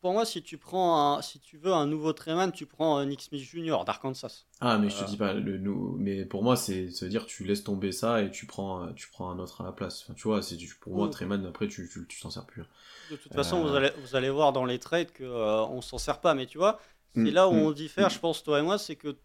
pour, moi, si tu prends un, si tu veux un nouveau Treman, tu prends un Nick Smith Jr. d'Arkansas. Ah, mais je te dis pas, le, mais pour moi, c'est, ça veut dire tu laisses tomber ça et tu prends, tu prends un autre à la place. Enfin, tu vois, c'est pour moi, Treman, après, tu, tu, t'en sers plus. Hein. De toute façon, vous, allez, vous allez voir dans les trades qu'on on s'en sert pas, mais tu vois, c'est mm, là où mm, on diffère, mm. je pense, toi et moi, c'est que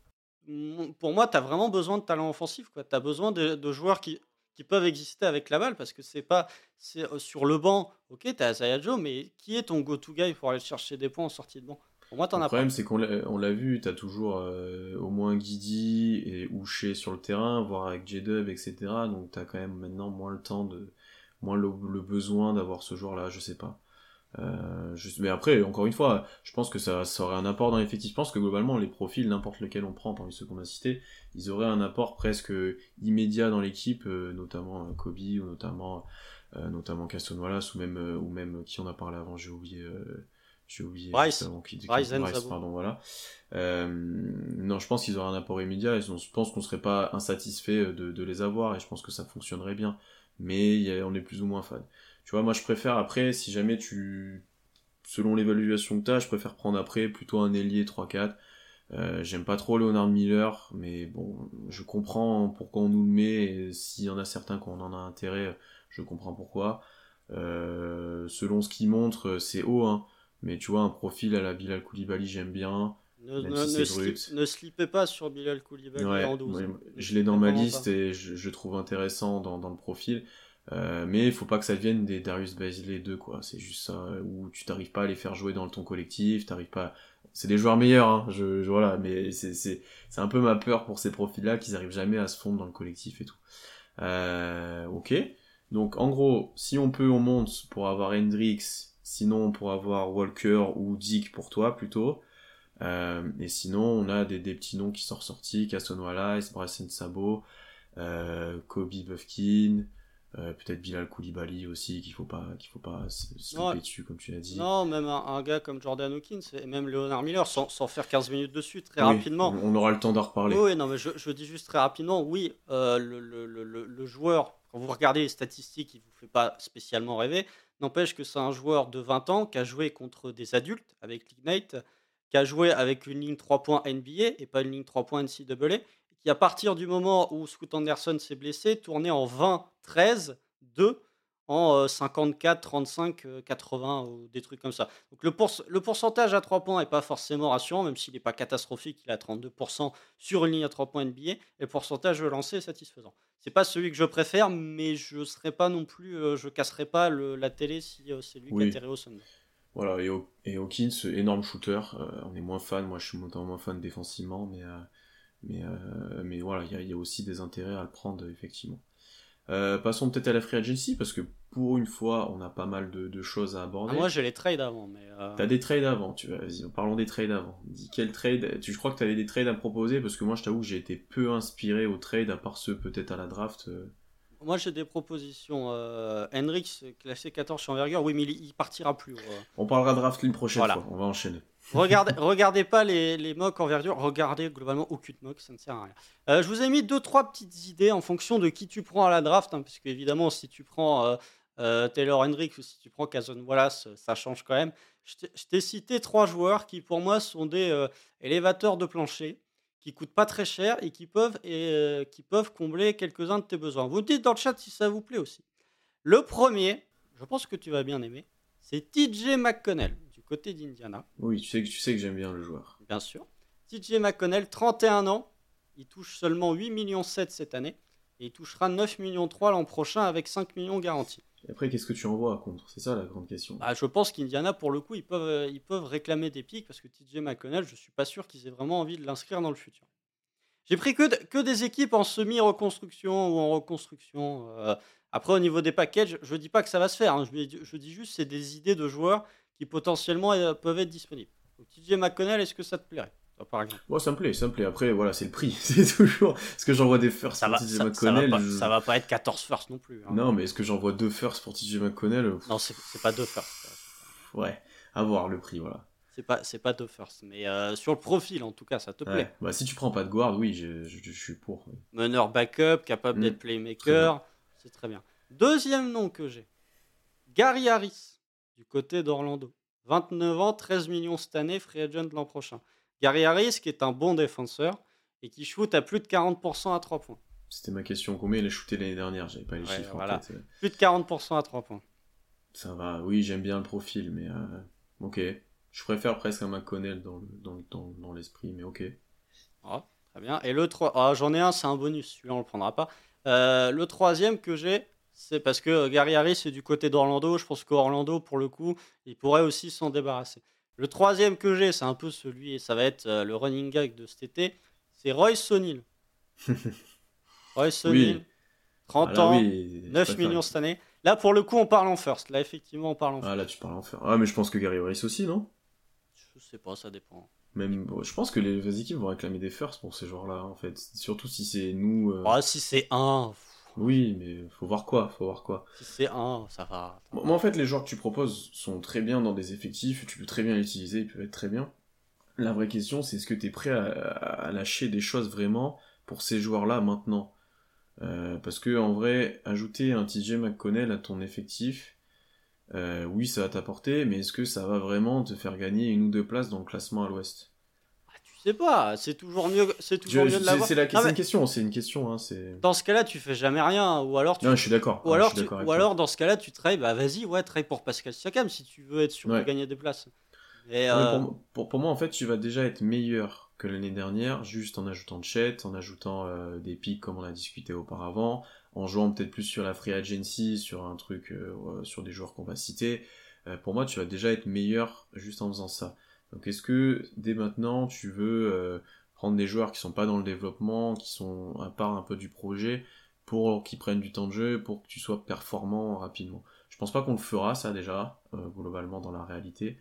pour moi, tu as vraiment besoin de talent offensif. Tu as besoin de, joueurs qui, qui, peuvent exister avec la balle parce que c'est pas c'est sur le banc. Ok, tu as Isaiah Joe, mais qui est ton go-to guy pour aller chercher des points en sortie de banc? Pour moi, t'en as Le problème, c'est qu'on l'a vu, tu as toujours euh, au moins Guidi et Ouché sur le terrain, voire avec J-Dub, etc. Donc tu as quand même maintenant moins le temps de. moins le, le besoin d'avoir ce joueur-là, je sais pas. Euh, mais après, encore une fois, je pense que ça, ça aurait un apport dans l'effectif. Je pense que globalement, les profils, n'importe lequel on prend parmi ceux qu'on a cités, ils auraient un apport presque immédiat dans l'équipe, euh, notamment euh, Kobe, ou notamment, notamment Caston Wallace, ou même, ou même qui on a parlé avant, j'ai oublié. j'ai oublié Bryce, qui, pardon, voilà. non, je pense qu'ils auraient un apport immédiat et je pense qu'on serait pas insatisfait de, de, les avoir et je pense que ça fonctionnerait bien. Mais on est plus ou moins fan. Tu vois, moi je préfère après, si jamais tu. Selon l'évaluation que tu as, je préfère prendre après plutôt un ailier 3-4. Euh, j'aime pas trop Leonard Miller, mais bon, je comprends pourquoi on nous le met, et s'il y en a certains qu'on en a intérêt, je comprends pourquoi. Euh, selon ce qu'il montre, c'est haut, hein, mais tu vois, un profil à la Bilal Koulibaly, j'aime bien. Ne, ne, slippez pas sur Bilal Koulibaly en 12. je l'ai dans ma liste et je, je, trouve intéressant dans, dans le profil. Euh, mais il faut pas que ça devienne des Darius Bazley 2 quoi. C'est juste ça où tu t'arrives pas à les faire jouer dans ton collectif t'arrives pas c'est des joueurs meilleurs hein, je, voilà mais c'est c'est c'est un peu ma peur pour ces profils là qu'ils arrivent jamais à se fondre dans le collectif et tout. Euh, ok. Donc en gros si on peut on monte pour avoir Hendrix sinon pour avoir Walker ou Dick pour toi plutôt. Euh, et sinon on a des, des petits noms qui sont ressortis Casson Wallace Bryson Sabo euh, Kobe Buffkin euh, peut-être Bilal Koulibaly aussi qu'il faut pas qu'il faut pas se ouais. dessus comme tu l'as dit. Non même un, gars comme Jordan Hawkins et même Leonard Miller sans, sans faire 15 minutes dessus très rapidement. on aura le temps d'en reparler. Oui non mais je, je, dis juste très rapidement oui euh, le, le, le, le, joueur quand vous regardez les statistiques il vous fait pas spécialement rêver. N'empêche que c'est un joueur de 20 ans qui a joué contre des adultes avec l'Ignite qui a joué avec une ligne 3 points NBA et pas une ligne 3 points NCAA qui, à partir du moment où Scoot Anderson s'est blessé, tournait en 20-13, 2 en 54, 35, 80 ou des trucs comme ça. Donc le, le pourcentage à 3 points n'est pas forcément rassurant, même s'il n'est pas catastrophique, il a 32% sur une ligne à 3 points NBA, et le pourcentage de lancer est satisfaisant. C'est pas celui que je préfère, mais je serais pas non plus, euh, je casserai pas la télé si euh, c'est lui qui atterrit au Sunday. Voilà, et, et Hawkins, énorme shooter, euh, on est moins fan, moi je suis moins fan défensivement, mais mais, euh, mais voilà, il y, a aussi des intérêts à le prendre, effectivement. Euh, passons peut-être à la free agency, parce que pour une fois, on a pas mal de, choses à aborder. Ah, moi, j'ai les trades avant, mais... Euh... T'as des trades avant, tu vas-y, parlons des trades avant. Dis quel trade, tu, je crois que tu avais des trades à proposer, parce que moi, je t'avoue que j'ai été peu inspiré aux trades, à part ceux peut-être à la draft. Moi, j'ai des propositions. Hendrix, classé 14 chez envergure, oui, mais il, partira plus. On parlera draft une prochaine fois, on va enchaîner. Regardez, regardez pas les, les mocks en verdure, regardez globalement aucune mock, ça ne sert à rien. Euh, je vous ai mis deux trois petites idées en fonction de qui tu prends à la draft, hein, parce qu'évidemment, si tu prends euh, euh, Taylor Hendricks ou si tu prends Cason Wallace, ça change quand même. Je t'ai cité trois joueurs qui, pour moi, sont des élévateurs de plancher, qui coûtent pas très cher et qui peuvent, et, qui peuvent combler quelques-uns de tes besoins. Vous dites dans le chat si ça vous plaît aussi. Le premier, je pense que tu vas bien aimer, c'est TJ McConnell côté d'Indiana. Oui, tu sais que, tu sais que j'aime bien le joueur. Bien sûr. TJ McConnell, 31 ans. Il touche seulement 8 millions 7 cette année. Et il touchera 9 millions 3 l'an prochain avec 5 millions garantis. Et après, qu'est-ce que tu envoies contre? C'est ça la grande question. Bah, je pense qu'Indiana, pour le coup, ils peuvent, euh, ils peuvent réclamer des pics parce que TJ McConnell, je suis pas sûr qu'ils aient vraiment envie de l'inscrire dans le futur. J'ai pris que, que des équipes en semi-reconstruction ou en reconstruction. Euh. après, au niveau des packages, je dis pas que ça va se faire. Hein. Je, je, dis juste c'est des idées de joueurs qui potentiellement euh, peuvent être disponibles. Donc, TJ McConnell, est-ce que ça te plairait par exemple? Moi, ça me plaît, ça me plaît. Après, voilà, c'est le prix. c'est toujours. Est-ce que j'envoie des firsts pour TJ McConnell ça va, pas, ça va, pas, être 14 firsts non plus. Hein. Non, mais est-ce que j'envoie deux firsts pour TJ McConnell? Non, c'est pas deux firsts. Ouais, à voir le prix, voilà. C'est pas, pas deux firsts, mais euh, sur le profil, en tout cas, ça te plaît? Bah, si tu prends pas de guard, oui, je, je, suis pour. Meneur backup, capable mm. d'être playmaker, c'est très bien. Deuxième nom que j'ai Gary Harris, du côté d'Orlando. 29 ans, 13 millions cette année, free agent l'an prochain. Gary Harris, qui est un bon défenseur et qui shoot à plus de 40% à 3 points. C'était ma question. Combien il a shooté l'année dernière? J'avais pas les chiffres en tête. Plus de 40% à 3 points. Ça va, oui, j'aime bien le profil, mais euh, ok. Je préfère presque un McConnell dans, dans, dans, l'esprit, mais ok. Ah, très bien. Et le 3, ah, j'en ai un, c'est un bonus, celui-là on le prendra pas. Euh, le troisième que j'ai, c'est parce que Gary Harris est du côté d'Orlando. Je pense qu'Orlando, pour le coup, il pourrait aussi s'en débarrasser. Le troisième que j'ai, c'est un peu celui, et ça va être euh, le running gag de cet été, c'est Royce O'Neill. Royce O'Neill, 30 ans, 9 millions cette année. Là, pour le coup, on parle en first. Là, effectivement, on parle en first. Ah, là, tu parles en first. Ah, mais je pense que Gary Harris aussi, non? Je sais pas, ça dépend. Même, je pense que les équipes vont réclamer des firsts pour ces joueurs-là, en fait. Surtout si c'est nous. Euh. Ah, si c'est un. Oui, mais faut voir quoi, faut voir quoi. Si c'est un, ça va. Moi, en fait, les joueurs que tu proposes sont très bien dans des effectifs, tu peux très bien les utiliser, ils peuvent être très bien. La vraie question, c'est est-ce que tu es prêt à, lâcher des choses vraiment pour ces joueurs-là maintenant? Euh, Parce que en vrai, ajouter un TJ McConnell à ton effectif, euh, oui, ça va t'apporter, mais est-ce que ça va vraiment te faire gagner une ou deux places dans le classement à l'ouest? Sais pas, c'est toujours mieux, c'est toujours mieux de l'avoir. C'est une question, c'est une question. Hein, dans ce cas-là, tu fais jamais rien, ou alors tu. Non, je suis d'accord. Ou, alors, ou alors, dans ce cas-là, tu trades, bah vas-y, ouais, trade pour Pascal Siakam si tu veux être sûr de gagner des places. Euh, pour, pour, moi, en fait, tu vas déjà être meilleur que l'année dernière, juste en ajoutant de chat, en ajoutant euh, des pics comme on a discuté auparavant, en jouant peut-être plus sur la free agency, sur un truc, euh, sur des joueurs qu'on va citer. pour moi, tu vas déjà être meilleur juste en faisant ça. Donc, est-ce que dès maintenant, tu veux prendre des joueurs qui sont pas dans le développement, qui sont à part un peu du projet, pour qu'ils prennent du temps de jeu, pour que tu sois performant rapidement? Je pense pas qu'on le fera, ça déjà, globalement dans la réalité.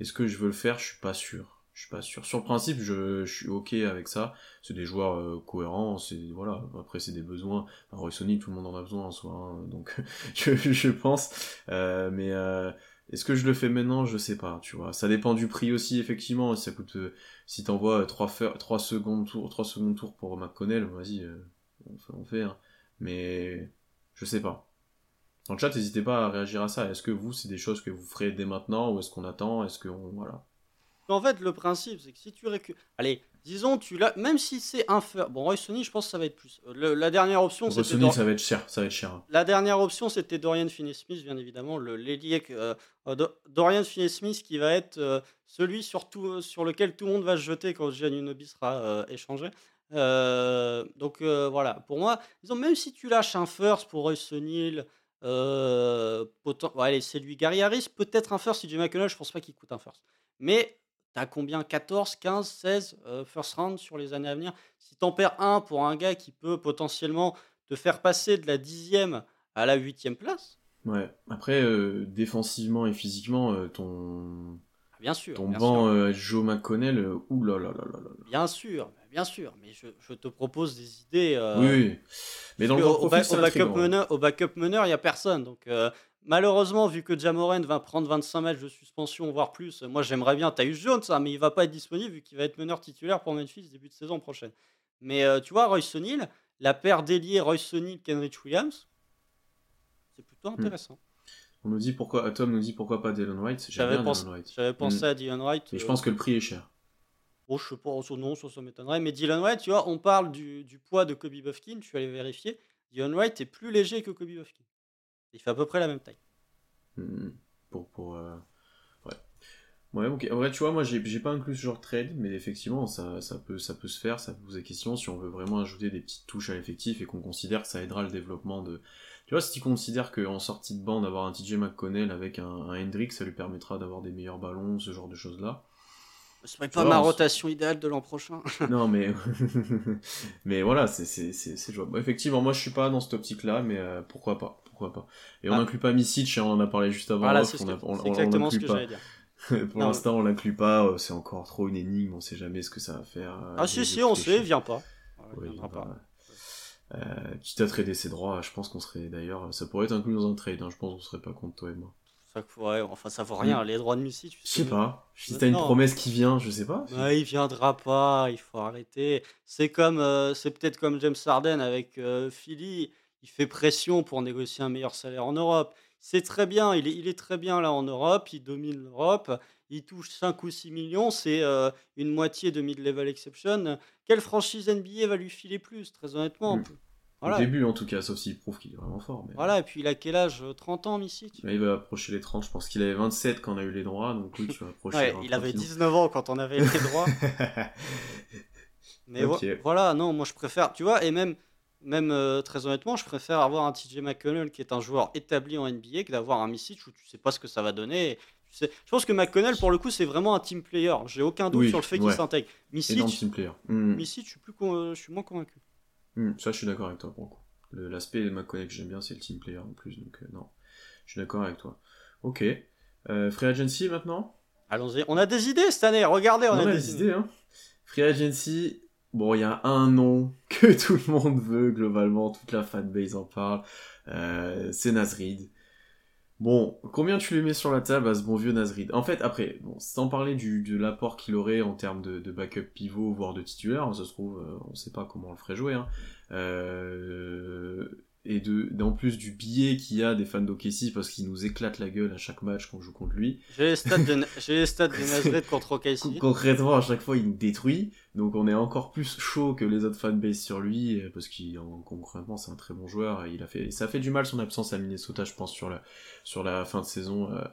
Est-ce que je veux le faire? Je suis pas sûr. Je suis pas sûr. Sur le principe, je, suis ok avec ça. C'est des joueurs euh, cohérents. C'est voilà. Après, c'est des besoins. Roy Sony, tout le monde en a besoin en soi. Hein, donc, je, je, pense. Euh, mais euh, est-ce que je le fais maintenant? Je sais pas. Tu vois. Ça dépend du prix aussi, effectivement. Si ça coûte, si t'envoies 3, 3 secondes tour, 3 secondes tour pour McConnell, vas-y, on fait. Hein. Mais je sais pas. Dans le chat, n'hésitez pas à réagir à ça. Est-ce que vous, c'est des choses que vous ferez dès maintenant ou est-ce qu'on attend? Est-ce que voilà En fait, le principe, c'est que si tu récupères, allez, disons, tu l'as, même si c'est inférieur. Bon, Roy Sony, je pense que ça va être plus. la dernière option, c'était. Sony, ça va être cher, ça va être cher. Hein. La dernière option, c'était Dorian Finney-Smith, bien évidemment, le l'ailier euh, euh, Dorian Finney-Smith, qui va être euh, celui sur, sur lequel tout le monde va se jeter quand Giannunobi sera échangé. donc voilà, pour moi, disons, même si tu lâches un first pour Roy Sony euh, allez, c'est lui. Gary Harris, peut-être un first. CJ McConnell, je pense pas qu'il coûte un first. Mais t'as combien? 14, 15, 16 first round sur les années à venir? Si t'en perds un pour un gars qui peut potentiellement te faire passer de la dixième à la huitième place? Ouais. Après, euh, défensivement et physiquement, euh, ton. Ah, bien sûr. Ton banc Joe McConnell, ouh là là là là là. Bien sûr, bien sûr, mais je, te propose des idées. Euh, oui, mais dans le au, backup meneur, au backup meneur, il n'y a personne. Donc, euh, malheureusement, vu que Jamoran va prendre 25 matchs de suspension, voire plus, moi j'aimerais bien eu Jones, ça, mais il va pas être disponible vu qu'il va être meneur titulaire pour Memphis début de saison prochaine. Mais euh, tu vois, Royce O'Neal, la paire déliée Royce O'Neal, Kenrich Williams, c'est plutôt hmm. intéressant. On nous dit pourquoi, Tom nous dit pourquoi pas Dylan White. J'avais pensé, pensé hmm. à Dylan White. Et je pense que le prix est cher. Oh, je sais pas, oh, non, ça, ça m'étonnerait. Mais Dylan White, tu vois, on parle du, du poids de Kobe Buffkin, je suis allé vérifier. Dylan White est plus léger que Kobe Buffkin. Il fait à peu près la même taille. Hmm, pour, pour, euh, Ouais. Ouais, ok. En vrai, tu vois, moi, j'ai pas inclus ce genre de trade, mais effectivement, ça, ça, peut, ça peut se faire, ça pose des questions si on veut vraiment ajouter des petites touches à l'effectif et qu'on considère que ça aidera le développement de. Tu vois, si tu considères qu'en sortie de banc, d'avoir un TJ McConnell avec un, un Hendrick, ça lui permettra d'avoir des meilleurs ballons, ce genre de choses-là ce serait pas ma rotation idéale de l'an prochain. non, mais mais voilà, c'est jouable. Effectivement, moi je suis pas dans cette optique-là, mais euh, pourquoi pas, pourquoi pas. Et on ah. n'inclut pas Misic, hein, on en a parlé juste avant. Voilà, c'est exactement ce que j'allais dire. Pour l'instant, on l'inclut pas, euh, c'est encore trop une énigme, on sait jamais ce que ça va faire. Euh, ah si, si, on sait, viens pas. Ouais, viendra pas. Euh, quitte à trader ses droits, je pense qu'on serait d'ailleurs, ça pourrait être inclus dans un trade, hein, je pense qu'on serait pas contre toi et moi. Ouais, enfin, ça vaut rien, les droits de musique. Je sais pas. Si t'as une promesse qui vient, je sais pas. il viendra pas, il faut arrêter. C'est comme, euh, c'est peut-être comme James Harden avec euh, Philly. Il fait pression pour négocier un meilleur salaire en Europe. c'est très bien, il est, il est très bien là en Europe, il domine l'Europe, il touche 5 ou 6 millions, c'est euh, une moitié de mid-level exception. Quelle franchise NBA va lui filer plus, très honnêtement? Mm. Au début, en tout cas, sauf s'il prouve qu'il est vraiment fort. Voilà, et puis il a quel âge? 30 ans, Missy Il va approcher les 30, je pense qu'il avait 27 quand on a eu les droits, donc oui, tu vas approcher. ouais, il avait 19 ans quand on avait les droits. Mais voilà, non, moi je préfère, tu vois, et même, même euh, très honnêtement, je préfère avoir un TJ McConnell qui est un joueur établi en NBA que d'avoir un Missich où tu sais pas ce que ça va donner. Je pense que McConnell, pour le coup, c'est vraiment un team player. J'ai aucun doute sur le fait qu'il s'intègre. Missich, team player. Hmm. je, suis plus je suis moins convaincu. Hmm, ça, je suis d'accord avec toi pour le coup. L'aspect de McConnell que j'aime bien, c'est le team player en plus. Donc, euh, non, je suis d'accord avec toi. Ok. Euh, free Agency maintenant? Allons-y. On a des idées cette année. Regardez, on, a, des, idées. Hein. Free Agency, bon, il y a un nom que tout le monde veut, globalement, toute la fanbase en parle. Euh, c'est Nasrid. Bon, combien tu lui mets sur la table à ce bon vieux Nasrid? En fait, après, bon, sans parler de l'apport qu'il aurait en termes de, backup pivot, voire de titulaire, ça se trouve, euh, on sait pas comment on le ferait jouer, hein. Euh, et de, en plus du billet qu'il y a des fans d'OKC parce qu'il nous éclate la gueule à chaque match qu'on joue contre lui. J'ai les stats de, les stats de contre OKC. Concrètement, à chaque fois, il nous détruit. Donc on est encore plus chaud que les autres fanbase sur lui parce qu'il, concrètement, c'est un très bon joueur. Et il a fait, ça fait du mal son absence à Minnesota, je pense, sur la, sur la fin de saison. Euh,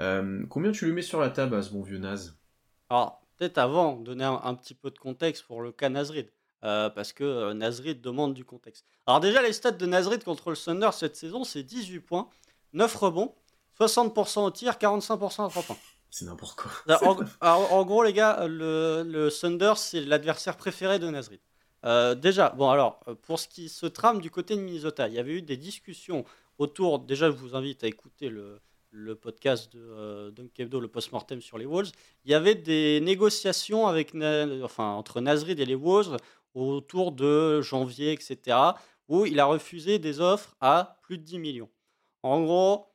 euh, combien tu lui mets sur la table à ce bon vieux Naz? Alors, peut-être avant, donner un, petit peu de contexte pour le cas Nazrid. Euh, parce que euh, Nazrid demande du contexte. Alors déjà, les stats de Nazrid contre le Thunder cette saison, c'est 18 points, 9 rebonds, 60% au tir, 45% à 3 points. C'est n'importe quoi. En, gros, les gars, le, le Thunder, c'est l'adversaire préféré de Nazrid. Euh, déjà, bon alors, pour ce qui se trame du côté de Minnesota, il y avait eu des discussions autour, déjà je vous invite à écouter le, le podcast de euh, Dunk le post-mortem sur les Wolves, il y avait des négociations avec, enfin, entre Nazrid et les Wolves autour de janvier, etc., où il a refusé des offres à plus de 10 millions. En gros,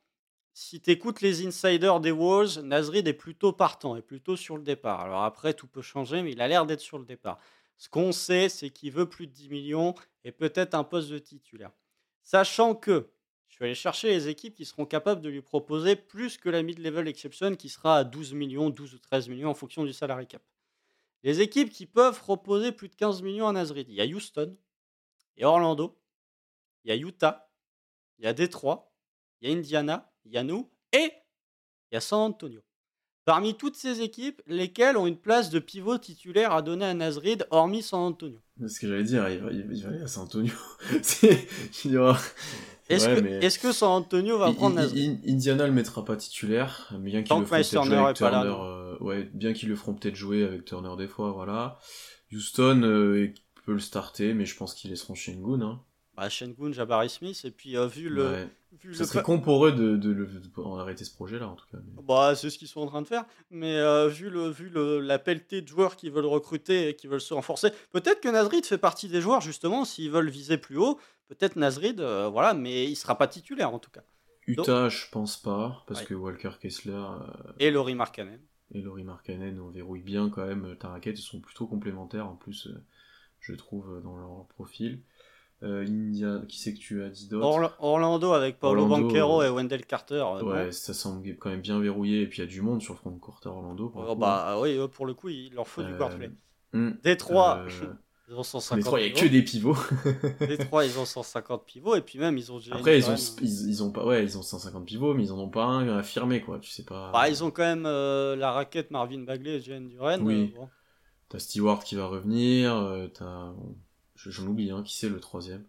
si tu écoutes les insiders des Wolves, Nasrid est plutôt partant, est plutôt sur le départ. Alors après, tout peut changer, mais il a l'air d'être sur le départ. Ce qu'on sait, c'est qu'il veut plus de 10 millions et peut-être un poste de titulaire. Sachant que je suis allé chercher les équipes qui seront capables de lui proposer plus que la mid-level exception qui sera à 12 millions, 12 ou 13 millions en fonction du salary cap. Les équipes qui peuvent proposer plus de 15 millions à Nazrid, il y a Houston, il y a Orlando, il y a Utah, il y a Détroit, il y a Indiana, il y a nous et il y a San Antonio. Parmi toutes ces équipes, lesquelles ont une place de pivot titulaire à donner à Nazrid, hormis San Antonio? C'est ce que j'allais dire, il va, il va, aller à San Antonio. Est-ce que, San Antonio va prendre Nazrid Indiana le mettra pas titulaire, bien qu'il le feront peut-être jouer avec Turner. Euh, ouais, bien qu'ils le feront peut-être jouer avec Turner des fois, voilà. Houston euh, peut le starter, mais je pense qu'ils laisseront Shengun. Hein. Bah, Shengun, Jabari Smith, et puis euh, vu le. Vu ça serait con pour eux de, de, de, arrêter ce projet-là, en tout cas. Bah, c'est ce qu'ils sont en train de faire, mais vu, le, vu le, la pelletée de joueurs qui veulent recruter et qui veulent se renforcer, peut-être que Nazrid fait partie des joueurs, justement, s'ils veulent viser plus haut, Peut-être Nasrid, euh, voilà, mais il sera pas titulaire en tout cas. Utah, je pense pas, parce que Walker Kessler. Euh, et Laurie Markkanen. Et Laurie Markkanen, on verrouille bien quand même ta raquette, ils sont plutôt complémentaires en plus, euh, je trouve, dans leur profil. India, qui c'est que tu as dit d'autres Orlando avec Paolo Banquero et Wendell Carter. ouais, ça semble quand même bien verrouillé, et puis il y a du monde sur front Carter Orlando. Oh, bah oui, pour le coup, il leur faut du guardplay. Hmm, Détroit. Ils ont 150 Détroit, il n'y a que des pivots. Détroit, ils ont 150 pivots et puis même ils ont. Après, ils ont, ils, ont pas, ouais, ils ont 150 pivots, mais ils en ont pas un affirmé quoi. Tu sais pas. Bah, ils ont quand même euh, la raquette Marvin Bagley et Jalen Duren. Oui. Euh, t'as Stewart qui va revenir. Euh, t'as, j'en oublie hein. Qui c'est le troisième?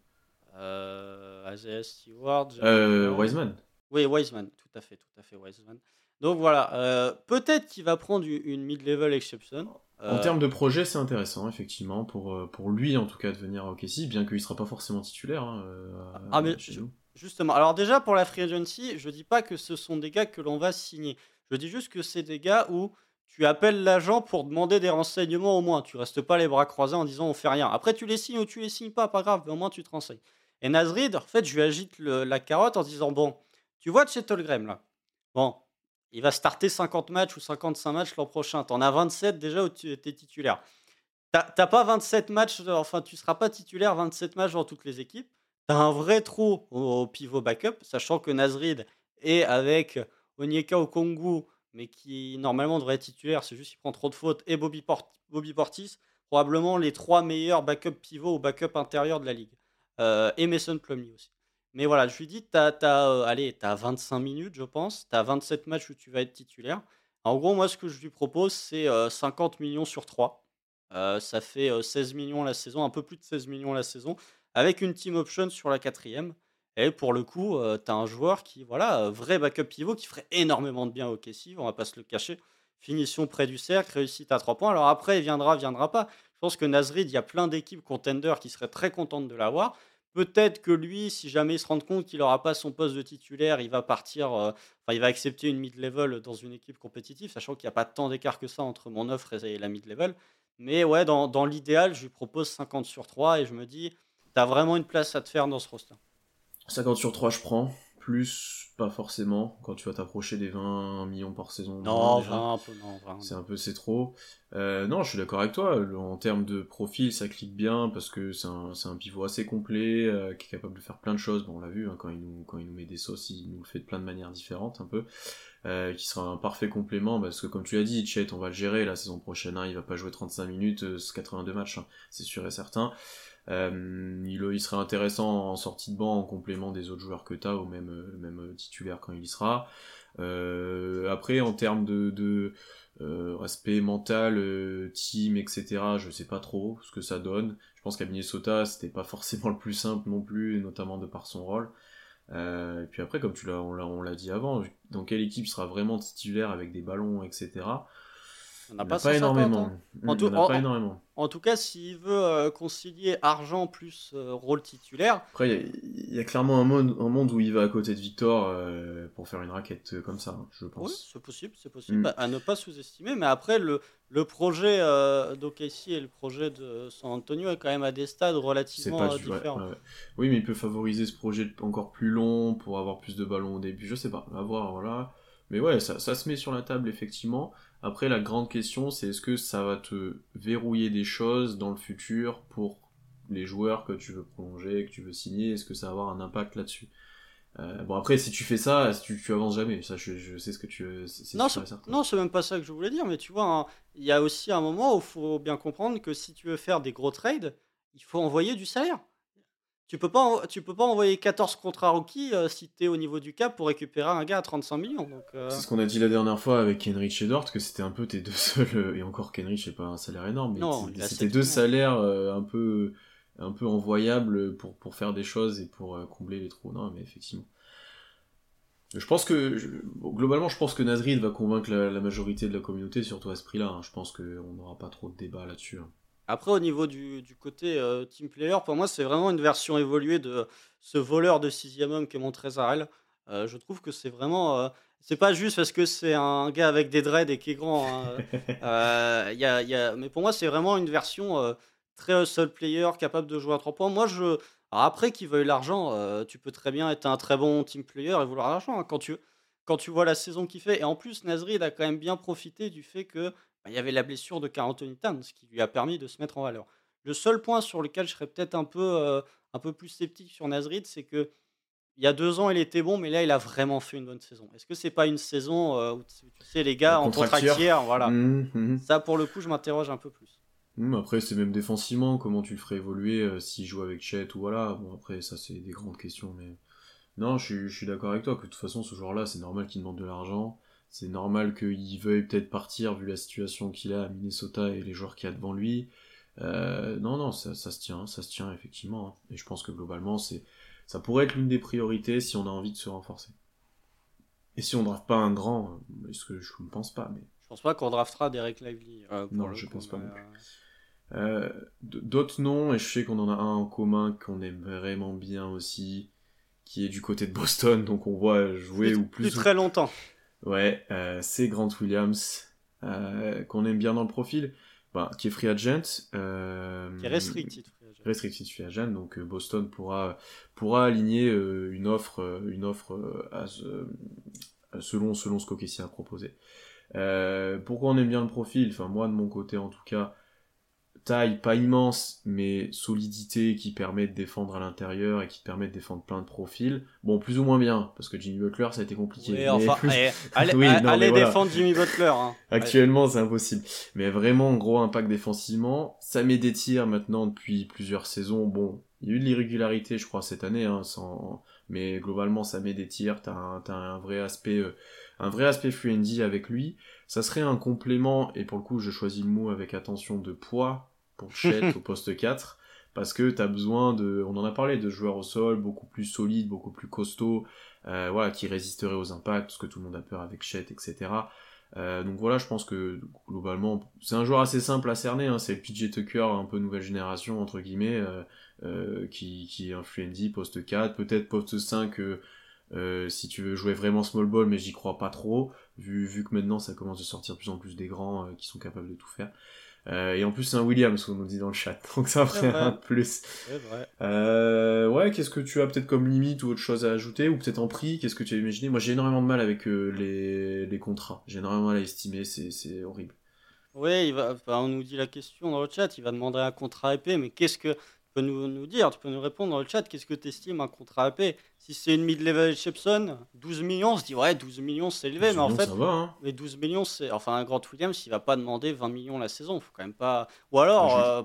Euh, Stewart. Euh, Wiseman. Oui, Wiseman. Tout à fait, tout à fait Wiseman. Donc voilà, peut-être qu'il va prendre une mid-level exception. En euh, termes de projet, c'est intéressant, effectivement, pour, euh, pour lui en tout cas de venir à OKC, bien qu'il ne sera pas forcément titulaire. Hein, euh, ah, mais justement, alors déjà pour la free agency, je dis pas que ce sont des gars que l'on va signer. Je dis juste que c'est des gars où tu appelles l'agent pour demander des renseignements au moins. Tu restes pas les bras croisés en disant on fait rien. Après, tu les signes ou tu les signes pas, pas grave, mais au moins tu te renseignes. Et Nazrid, en fait, je lui agite la carotte en disant bon, tu vois Chet Holmgren là? Bon, il va starter 50 matchs ou 55 matchs l'an prochain. Tu en as 27 déjà où tu es titulaire. T'as pas 27 matchs, enfin tu seras pas titulaire 27 matchs dans toutes les équipes. Tu as un vrai trou au, pivot backup, sachant que Nazrid et avec Onyeka Okongu, mais qui normalement devrait être titulaire, c'est juste qu'il prend trop de fautes, et Bobby, Portis, probablement les trois meilleurs backup pivots ou backup intérieurs de la ligue. Euh, et Mason Plumlee aussi. Mais voilà, je lui dis, tu as, as, allez, as 25 minutes, je pense. Tu as 27 matchs où tu vas être titulaire. En gros, moi, ce que je lui propose, c'est 50 euh, millions sur 3. Euh, ça fait 16 millions la saison, un peu plus de 16 millions la saison, avec une team option sur la quatrième. Et pour le coup, tu as un joueur qui, voilà, vrai backup pivot, qui ferait énormément de bien au Kessie, on va pas se le cacher. Finition près du cercle, réussite à 3 points. Alors après, il viendra, viendra pas. Je pense que Nasrid, il y a plein d'équipes contenders qui seraient très contentes de l'avoir. Peut-être que lui, si jamais il se rend compte qu'il n'aura pas son poste de titulaire, il va partir, euh, il va accepter une mid-level dans une équipe compétitive, sachant qu'il n'y a pas tant d'écart que ça entre mon offre et la mid-level. Mais ouais, dans, dans l'idéal, je lui propose 50 sur 3 et je me dis, tu as vraiment une place à te faire dans ce roster. 50 sur 3, je prends plus, pas forcément, quand tu vas t'approcher des 20 millions par saison. Non, 20, un peu, non, C'est un peu, c'est trop. Euh, non, je suis d'accord avec toi. En termes de profil, ça clique bien parce que c'est un, un, pivot assez complet, euh, qui est capable de faire plein de choses. Bon, on l'a vu, hein, quand, il nous, quand il nous met des sauces, il nous le fait de plein de manières différentes, un peu. Euh, qui sera un parfait complément parce que comme tu l'as dit, Chet, on va le gérer la saison prochaine. Hein, il va pas jouer 35 minutes, 82 matchs, hein, c'est sûr et certain. Euh, il, serait intéressant en sortie de banc en complément des autres joueurs que tu as, ou même, euh, euh, titulaire quand il y sera. après, en termes de, de aspect mental, team, etc., je sais pas trop ce que ça donne. Je pense qu'à Minnesota, c'était pas forcément le plus simple non plus, notamment de par son rôle. et puis après, comme tu l'as, on l'a dit avant, dans quelle équipe sera vraiment titulaire avec des ballons, etc. On n'a pas, énormément. En, tout, pas énormément. En, tout cas, s'il veut euh, concilier argent plus euh, rôle titulaire. Après, il y, a clairement un monde, un monde où il va à côté de Victor euh, pour faire une raquette comme ça, je pense. Oui, c'est possible, c'est possible. Mm. à ne pas sous-estimer. Mais après, le, le projet d'OKC et le projet de San Antonio est quand même à des stades relativement différents. Oui, mais il peut favoriser ce projet encore plus long pour avoir plus de ballons au début. Je sais pas, à voir, voilà. Mais ouais, ça, ça se met sur la table, effectivement. Après, la grande question, c'est est-ce que ça va te verrouiller des choses dans le futur pour les joueurs que tu veux prolonger, que tu veux signer? Est-ce que ça va avoir un impact là-dessus? Euh, bon après si tu fais ça tu, tu avances jamais. Ça je, sais ce que tu non c'est, non c'est même pas ça que je voulais dire mais tu vois hein, il y a aussi un moment où il faut bien comprendre que si tu veux faire des gros trades il faut envoyer du salaire tu peux pas, tu peux pas envoyer 14 contrats rookies euh, si tu es au niveau du cap pour récupérer un gars à 35 millions. Euh. C'est ce qu'on a dit la dernière fois avec Kenrich et Dort, que c'était un peu tes deux seuls, euh, et encore Kenrich c'est pas un salaire énorme, mais c'était deux salaires un peu un peu envoyables pour, pour faire des choses et pour combler les trous. Non, mais effectivement. Je pense que, globalement, je pense que Nazrid va convaincre la, majorité de la communauté, surtout à ce prix-là. Hein. Je pense qu'on n'aura pas trop de débat là-dessus. Hein. Après, au niveau du, côté euh, team player, pour moi, c'est vraiment une version évoluée de ce voleur de sixième homme qui est mon Trésarel. Euh, je trouve que c'est vraiment. Euh, c'est pas juste parce que c'est un gars avec des dreads et qui est grand. Hein. y a, y a... Mais pour moi, c'est vraiment une version très seul player, capable de jouer à trois points. Moi, je. après qu'il veuille l'argent, tu peux très bien être un très bon team player et vouloir l'argent. Hein, quand, tu, quand tu vois la saison qu'il fait. Et en plus, Nasrid a quand même bien profité du fait que il y avait la blessure de Carl Anthony ce qui lui a permis de se mettre en valeur. Le seul point sur lequel je serais peut-être un peu, euh, un peu plus sceptique sur Nasrid, c'est que il y a deux ans, il était bon, mais là, il a vraiment fait une bonne saison. Est-ce que c'est pas une saison euh, où tu sais, les gars, en contractière, voilà. Mmh, mmh. Ça, pour le coup, je m'interroge un peu plus. Mmh, après, c'est même défensivement, comment tu le ferais évoluer euh, s'il joue avec Chet ou voilà. Bon, après, ça, c'est des grandes questions, mais. Non, je suis, d'accord avec toi, que de toute façon, ce joueur-là, c'est normal qu'il demande de l'argent c'est normal qu'il veuille peut-être partir vu la situation qu'il a à Minnesota et les joueurs qu'il y a devant lui. Euh, non, non, ça, se tient, ça se tient effectivement. Hein. Et je pense que globalement, c'est, ça pourrait être l'une des priorités si on a envie de se renforcer. Et si on draft pas un grand, ce que je ne pense pas, mais. Je pense pas qu'on draftera Derek Lively. Euh, non, je pense pas. Euh, d'autres noms, et je sais qu'on en a un en commun qu'on aime vraiment bien aussi, qui est du côté de Boston, donc on voit jouer ou plus. Depuis très longtemps. Ouais, euh, c'est Grant Williams, euh, qu'on aime bien dans le profil, bah, qui est free agent. Euh, qui est restricted free agent. Restricted free agent, donc Boston pourra, pourra aligner une offre, une offre selon, selon ce qu'Okessi a proposé. pourquoi on aime bien le profil? Enfin, moi, de mon côté, en tout cas, taille pas immense, mais solidité qui permet de défendre à l'intérieur et qui permet de défendre plein de profils. Bon, plus ou moins bien, parce que Jimmy Butler, ça a été compliqué. enfin, eh, allez, défendre Jimmy Butler. Hein. Actuellement, c'est impossible. Mais vraiment, gros impact défensivement. Ça met des tirs maintenant depuis plusieurs saisons. Bon, il y a eu de l'irrégularité, je crois, cette année, hein, sans... mais globalement, ça met des tirs. T'as un, as un vrai aspect, euh, un vrai aspect fluendy avec lui. Ça serait un complément, et pour le coup, je choisis le mot avec attention de poids pour Chet au poste 4 parce que tu as besoin de, on en a parlé, de joueurs au sol beaucoup plus solides, beaucoup plus costauds, euh, voilà, qui résisteraient aux impacts, parce que tout le monde a peur avec Chet, etc. Euh, donc voilà, je pense que globalement, c'est un joueur assez simple à cerner, hein, c'est le PJ Tucker, un peu nouvelle génération, entre guillemets, euh, euh qui, qui est poste 4, peut-être poste 5, euh, si tu veux jouer vraiment small ball, mais j'y crois pas trop, vu, vu que maintenant ça commence de sortir de plus en plus des grands qui sont capables de tout faire. Euh, et en plus, c'est un Williams, on nous dit dans le chat. Donc ça ferait un plus. Vrai. Euh, ouais, qu'est-ce que tu as peut-être comme limite ou autre chose à ajouter? Ou peut-être en prix? Qu'est-ce que tu as imaginé? Moi, j'ai énormément de mal avec euh, les, les contrats. J'ai énormément mal à estimer, c'est horrible. Il va, on nous dit la question dans le chat, il va demander un contrat épais, mais qu'est-ce que peux nous, nous dire, tu peux nous répondre dans le chat, qu'est-ce que tu estimes un contrat AP Si c'est une mid-level exception, 12 millions, on se dit ouais, 12 millions c'est élevé, mais en fait, hein. mais 12 millions, c'est. Enfin, un Grand Williams, il va pas demander 20 millions la saison, faut quand même pas. Ou alors. Euh,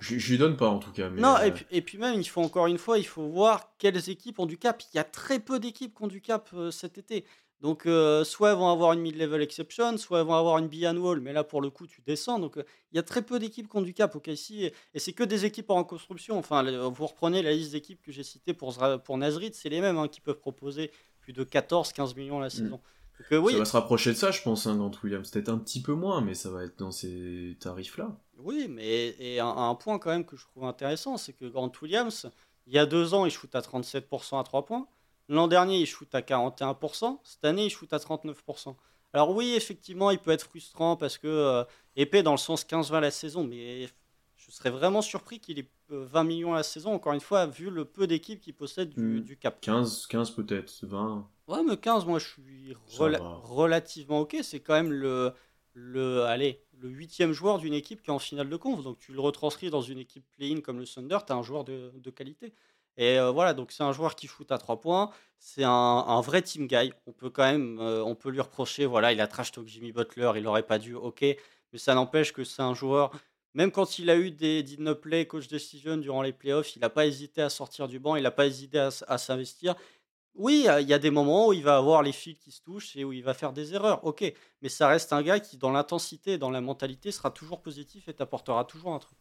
je, lui donne pas en tout cas. non, et, euh, puis, et, puis, même, il faut encore une fois, il faut voir quelles équipes ont du cap. Il y a très peu d'équipes qui ont du cap euh, cet été. Donc, euh, soit elles vont avoir une mid-level exception, soit elles vont avoir une wall, mais là, pour le coup, tu descends. Donc, euh, il y a très peu d'équipes qui ont du cap au KC, et, c'est que des équipes en construction. Enfin, vous reprenez la liste d'équipes que j'ai citées pour, pour Nazrid, c'est les mêmes hein, qui peuvent proposer plus de 14-15 millions la mm. saison. Donc, euh, oui. Ça va se rapprocher de ça, je pense, hein, Grant Williams. Peut-être un petit peu moins, mais ça va être dans ces tarifs-là. Oui, mais et un, un, point quand même que je trouve intéressant, c'est que Grant Williams, il y a deux ans, il shoot à 37% à 3 points. L'an dernier, il shoot à 41%. Cette année, il shoot à 39%. Alors oui, effectivement, il peut être frustrant parce que euh, épais dans le sens 15-20 la saison, mais je serais vraiment surpris qu'il ait 20 euh, millions la saison, encore une fois, vu le peu d'équipes qui possèdent du, hmm. cap. 15, 15 peut-être, 20. Ouais, mais 15, moi je suis relativement ok. C'est quand même le, le, allez, le huitième joueur d'une équipe qui est en finale de conf. Donc tu le retranscris dans une équipe play-in comme le Thunder, tu as un joueur de, de qualité. Et voilà, donc c'est un joueur qui shoot à 3 points. C'est un, vrai team guy. On peut quand même, on peut lui reprocher, voilà, il a trash talk Jimmy Butler, il n'aurait pas dû, ok. Mais ça n'empêche que c'est un joueur, même quand il a eu des did play, coach decision durant les playoffs, il n'a pas hésité à sortir du banc, il n'a pas hésité à, s'investir. Oui, il y a des moments où il va avoir les fils qui se touchent et où il va faire des erreurs, ok. Mais ça reste un gars qui, dans l'intensité, dans la mentalité, sera toujours positif et t'apportera toujours un truc.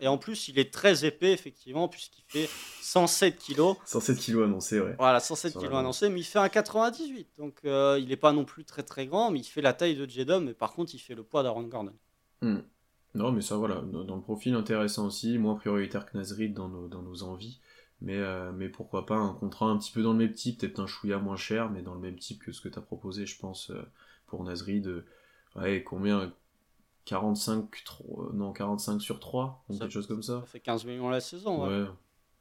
Et en plus, il est très épais, effectivement, puisqu'il fait 107 kilos. 107 kilos annoncé, ouais. Voilà, 107 kilos annoncé, mais il fait un 98. Donc, euh, il n'est pas non plus très très grand, mais il fait la taille de Jedom, mais par contre, il fait le poids d'Aaron Gordon. Hmm. Non, mais ça, voilà, dans le profil intéressant aussi, moins prioritaire que Nazrid dans nos, dans nos envies. Mais, euh, mais pourquoi pas un contrat un petit peu dans le même type, peut-être un chouïa moins cher, mais dans le même type que ce que tu as proposé, je pense, euh, pour Nazrid. ouais, combien 45, non, 45 sur 3, quelque chose comme ça. Ça fait 15 millions la saison. Ouais.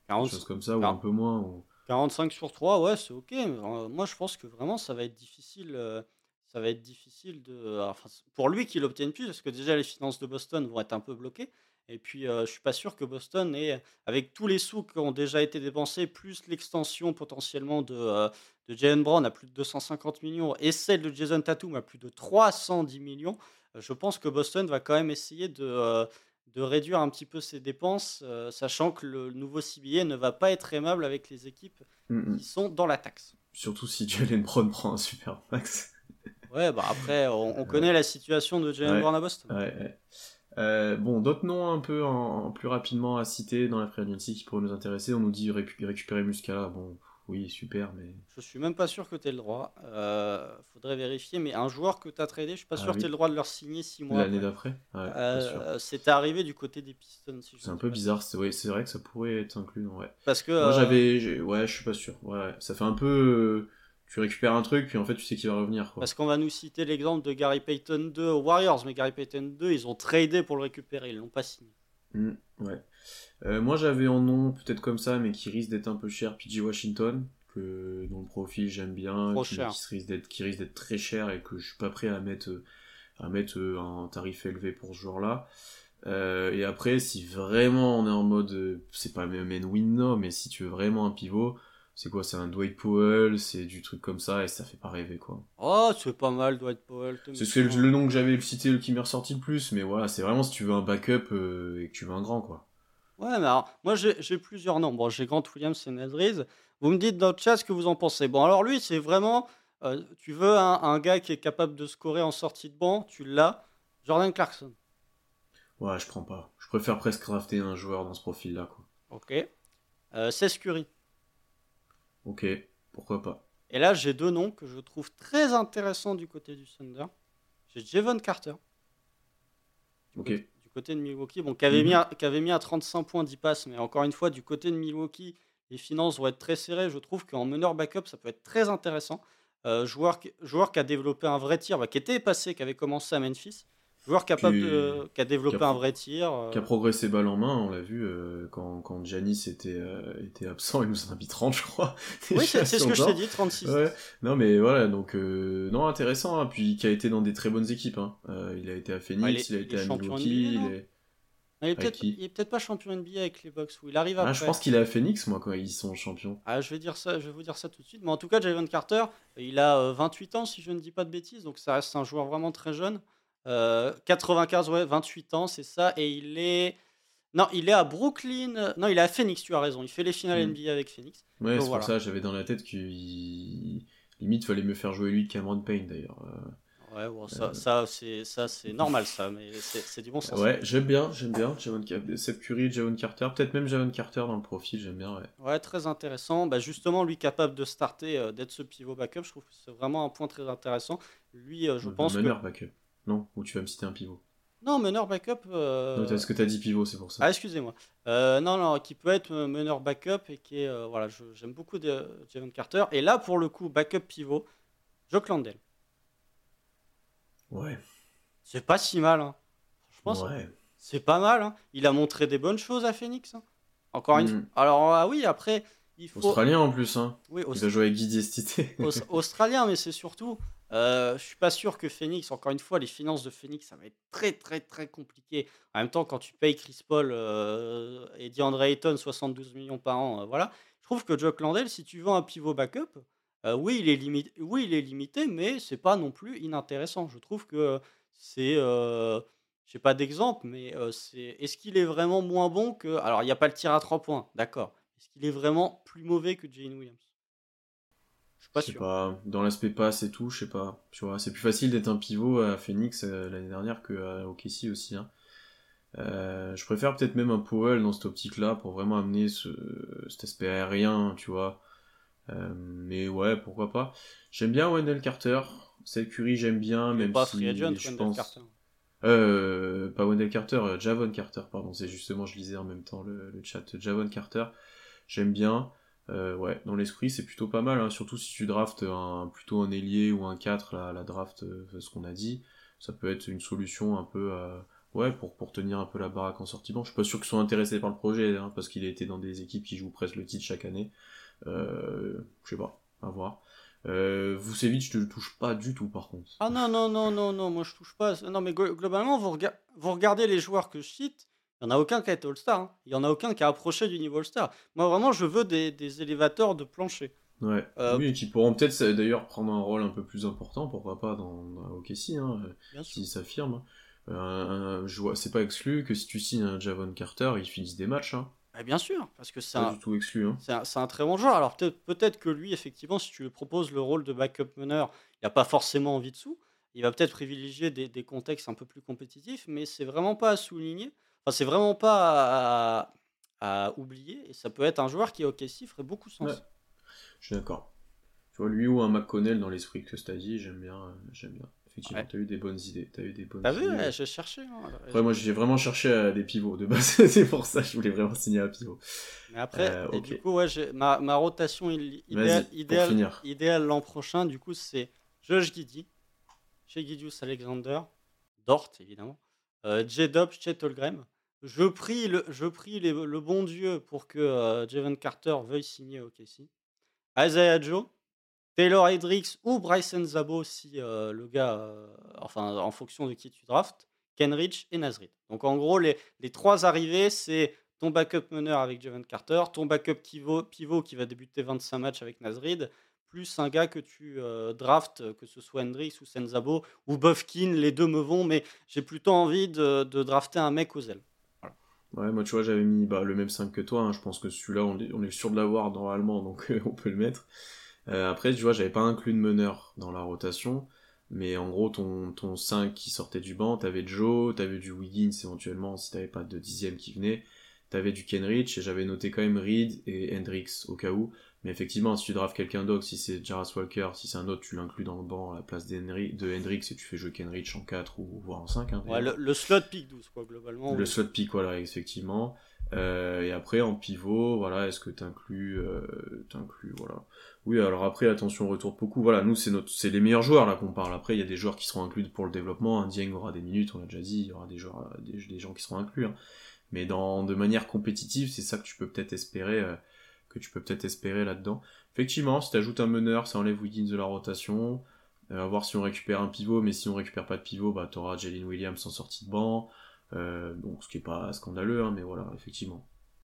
40... Quelque chose comme ça, ou un peu moins. 45 sur 3, ouais, c'est ok. Euh, moi, je pense que vraiment, ça va être difficile. Euh, ça va être difficile de. Enfin, pour lui qu'il obtienne plus, parce que déjà, les finances de Boston vont être un peu bloquées. Et puis, euh, je suis pas sûr que Boston ait, avec tous les sous qui ont déjà été dépensés, plus l'extension potentiellement de, de Jalen Brown à plus de 250 millions et celle de Jason Tatum à plus de 310 millions, je pense que Boston va quand même essayer de, euh, de réduire un petit peu ses dépenses, euh, sachant que le nouveau CBA ne va pas être aimable avec les équipes qui sont dans la taxe. Surtout si Jalen Brown prend un super max. ouais, bah après, on, connaît la situation de Jalen Brown à Boston. Ouais, euh, bon, d'autres noms un peu en, plus rapidement à citer dans la Free Agency qui pourraient nous intéresser. On nous dit récupérer Muscala. Bon, oui, super, mais. Je suis même pas sûr que tu aies le droit. Euh, faudrait vérifier, mais un joueur que tu as tradé, je suis pas ah sûr que tu aies le droit de leur signer 6 mois. L'année d'après ouais, euh, C'était arrivé du côté des Pistons. c'est un peu bizarre, c'est vrai que ça pourrait être inclus. Ouais. Parce que. Moi j'avais. Ouais, je suis pas sûr. Ouais, ça fait un peu. Tu récupères un truc, puis en fait tu sais qu'il va revenir. Quoi. Parce qu'on va nous citer l'exemple de Gary Payton 2 aux Warriors, mais Gary Payton 2, ils ont tradé pour le récupérer, ils l'ont pas signé. Mmh, ouais. Euh, moi j'avais en nom peut-être comme ça, mais qui risque d'être un peu cher, PG Washington, que dont le profil j'aime bien, qui, risque d'être qui risque d'être très cher et que je suis pas prêt à mettre à mettre euh, un tarif élevé pour ce joueur-là. et après, si vraiment on est en mode, c'est pas même win no, mais si tu veux vraiment un pivot, c'est quoi C'est un Dwight Powell, c'est du truc comme ça, et ça fait pas rêver, quoi. Oh, c'est pas mal, Dwight Powell. C'est le, nom que j'avais cité qui m'est ressorti le plus, mais voilà, c'est vraiment si tu veux un backup et que tu veux un grand, quoi. Ouais, mais alors, moi j'ai plusieurs noms. Bon, j'ai Grant Williams et Nedriz. Vous me dites dans le chat ce que vous en pensez. Bon, alors lui, c'est vraiment. Euh, tu veux un, gars qui est capable de scorer en sortie de banc, tu l'as. Jordan Clarkson. Ouais, je prends pas. Je préfère presque drafter un joueur dans ce profil-là, quoi. Ok. Euh, Cesc Curry. Ok, pourquoi pas. Et là, j'ai deux noms que je trouve très intéressants du côté du Thunder. J'ai Javon Carter. Ok côté de Milwaukee, bon, qui avait, mhm. avait mis à 35 points 10 passes, mais encore une fois, du côté de Milwaukee, les finances vont être très serrées. Je trouve qu'en meneur backup, ça peut être très intéressant. Euh, joueur, joueur qui a développé un vrai tir, bah, qui était passé, qui avait commencé à Memphis, Joueur capable de, qui a développé un vrai tir. Euh. Qui a progressé balle en main, on l'a vu euh, quand, quand Giannis était, euh, était absent, il nous en a mis 30, je crois. Oui, c'est ce que je t'ai dit, 36. Ouais. Non, mais voilà, donc, non, intéressant, hein, puis qui a été dans des très bonnes équipes. Hein. il a été à Phoenix, il, a été à Milwaukee, il est... Il est peut-être pas champion NBA avec les Bucks où il arrive après. Ah, je pense qu'il est à Phoenix, moi, quand ils sont champions. Ah, je vais dire ça, je vais vous dire ça tout de suite. Mais en tout cas, Javon Carter, il a 28 ans, si je ne dis pas de bêtises, donc ça reste un joueur vraiment très jeune. 95, euh, ouais, 28 ans, c'est ça. Et il est. Non, il est à Brooklyn. Non, il est à Phoenix, tu as raison. Il fait les finales NBA hmm. avec Phoenix. Ouais, c'est pour ça, j'avais dans la tête qu'il. Limite, fallait me faire jouer lui Cameron Payne d'ailleurs. Euh, ouais, bon, ça, euh. ça c'est normal ça, mais c'est du bon sens. Ouais, j'aime bien, j'aime bien Javon Seth Curry, Javon Carter, peut-être même Javon Carter dans le profil, j'aime bien. Ouais. ouais, très intéressant. Bah, justement, lui capable de starter, d'être ce pivot backup, je trouve que c'est vraiment un point très intéressant. Lui, je pense que. backup. Non Ou tu vas me citer un pivot Non, meneur backup. Euh... Est-ce que tu as dit pivot, c'est pour ça Ah, excusez-moi. Euh, non, non, qui peut être euh, meneur backup et qui est. Euh, voilà, j'aime beaucoup de, Javon Carter. Et là, pour le coup, backup pivot, Jock Landell. Ouais. C'est pas si mal, hein. Franchement, ouais. c'est pas mal. Hein. Il a montré des bonnes choses à Phoenix. Hein. Encore une fois. Alors, ah oui, après. Il faut... Australien en plus, hein. Oui, Il a joué avec Guy. Australien, mais c'est surtout. Euh, je suis pas sûr que Phoenix, encore une fois, les finances de Phoenix, ça va être très très très compliqué. En même temps, quand tu payes Chris Paul euh, et DeAndre Ayton 72 millions par an, euh, voilà. Je trouve que Jock Landell, si tu veux un pivot backup, euh, oui, il est limité, oui, il est limité, mais c'est pas non plus inintéressant. Je trouve que c'est, j'ai pas d'exemple, mais est-ce qu'il est vraiment moins bon que, alors il n'y a pas le tir à trois points, d'accord. Est-ce qu'il est vraiment plus mauvais que Jane Williams? Pas sûr. Pas, dans l'aspect passe et tout, je sais pas. Tu vois, c'est plus facile d'être un pivot à Phoenix euh, l'année dernière que OKC aussi. Hein. Euh, je préfère peut-être même un Powell dans cette optique-là pour vraiment amener ce, cet aspect aérien, tu vois. Euh, mais ouais, pourquoi pas. J'aime bien Wendell Carter. Cette Curry, j'aime bien, même pas si agent, je pense. Carter. Euh, pas Wendell Carter, Javon Carter, pardon. C'est justement, je lisais en même temps le, le chat. Javon Carter, j'aime bien. Euh, ouais, dans l'esprit, c'est plutôt pas mal, hein. surtout si tu draftes un, plutôt un ailier ou un 4, la, la draft, euh, ce qu'on a dit, ça peut être une solution un peu, euh, ouais, pour, pour tenir un peu la baraque en sortie bon Je suis pas sûr qu'ils soient intéressés par le projet, hein, parce qu'il a été dans des équipes qui jouent presque le titre chaque année. je sais pas, à voir. Euh, Vucevic, je te touche pas du tout par contre. Ah non, non, non, non, non, moi je touche pas. Non, mais globalement, vous regardez les joueurs que je cite, il n'y en a aucun qui a été All-Star. Hein. Il n'y en a aucun qui a approché du niveau All-Star. Moi, vraiment, je veux des, des élévateurs de plancher. Ouais. Euh, oui, qui pourront peut-être d'ailleurs prendre un rôle un peu plus important, pourquoi pas dans, dans OKC, hein, s'ils s'affirment. Euh, c'est pas exclu que si tu signes un Javon Carter, il finisse des matchs. Hein. Bah, bien sûr, parce que c'est un, tout exclu. Hein. C'est un, très bon joueur. Alors peut-être que lui, effectivement, si tu lui proposes le rôle de backup meneur, il n'a pas forcément envie dessous. Il va peut-être privilégier des, des, contextes un peu plus compétitifs, mais c'est vraiment pas à souligner c'est vraiment pas à, oublier. Et ça peut être un joueur qui, ok, si, ferait beaucoup sens. Je suis d'accord. Tu vois, lui ou un McConnell dans l'esprit que tu as dit, j'aime bien. Euh, j'aime bien. Effectivement, tu as eu des bonnes idées. T'as eu des bonnes T'as vu, j'ai cherché. Hein, moi, j'ai vraiment cherché à des pivots de base. c'est pour ça que je voulais vraiment signer un pivot. Mais après, euh, du coup, ouais, ma, ma, rotation idéale, idéale, idéale l'an prochain, du coup, c'est Josh Giddy, chez Gidius Alexander, Dort, évidemment, euh, J-Dub, Chet Holgrim, je prie le, bon Dieu pour que euh, Carter veuille signer au OKC. Isaiah Joe, Taylor Hendricks ou Bryson Zabo si euh, le gars, euh, enfin en fonction de qui tu draftes, Kenrich et Nazrid. Donc en gros, les, trois arrivées, c'est ton backup meneur avec Javon Carter, ton backup pivot, qui va débuter 25 matchs avec Nasrid, plus un gars que tu euh, draftes, que ce soit Hendrix ou Senzabo ou Buffkin, les deux me vont, mais j'ai plutôt envie de, de, drafter un mec aux ailes. Ouais, moi tu vois, j'avais mis bah, le même 5 que toi, hein. je pense que celui-là on est, sûr de l'avoir normalement, donc on peut le mettre. Euh, après, tu vois, j'avais pas inclus de meneur dans la rotation, mais en gros, ton, ton 5 qui sortait du banc, t'avais Joe, t'avais du Wiggins éventuellement si t'avais pas de dixième qui venait, t'avais du Kenrich, et j'avais noté quand même Reed et Hendrix au cas où, mais effectivement, si tu drafts quelqu'un d'autre, si c'est Jaras Walker, si c'est un autre, tu l'inclus dans le banc à la place de Hendrix et tu fais jouer Kenrich en 4 ou voire en 5. Hein, ouais, le, slot pick 12, quoi, globalement. Le slot pick, voilà, effectivement. Euh, et après, en pivot, voilà, est-ce que tu inclus, euh, voilà. Oui, alors après, attention, retour beaucoup. Voilà, nous, c'est notre, c'est les meilleurs joueurs là qu'on parle. Après, il y a des joueurs qui seront inclus pour le développement. Un Dieng aura des minutes, on l'a déjà dit. Il y aura des joueurs, des, gens qui seront inclus. Hein. Mais dans, de manière compétitive, c'est ça que tu peux peut-être espérer. Euh, que tu peux peut-être espérer là-dedans. Effectivement, si tu ajoutes un meneur, ça enlève Wiggins de la rotation. Euh, à voir si on récupère un pivot, mais si on récupère pas de pivot, bah t'auras Jalen Williams en sortie de banc. Euh, donc ce qui est pas scandaleux, hein, mais voilà, effectivement.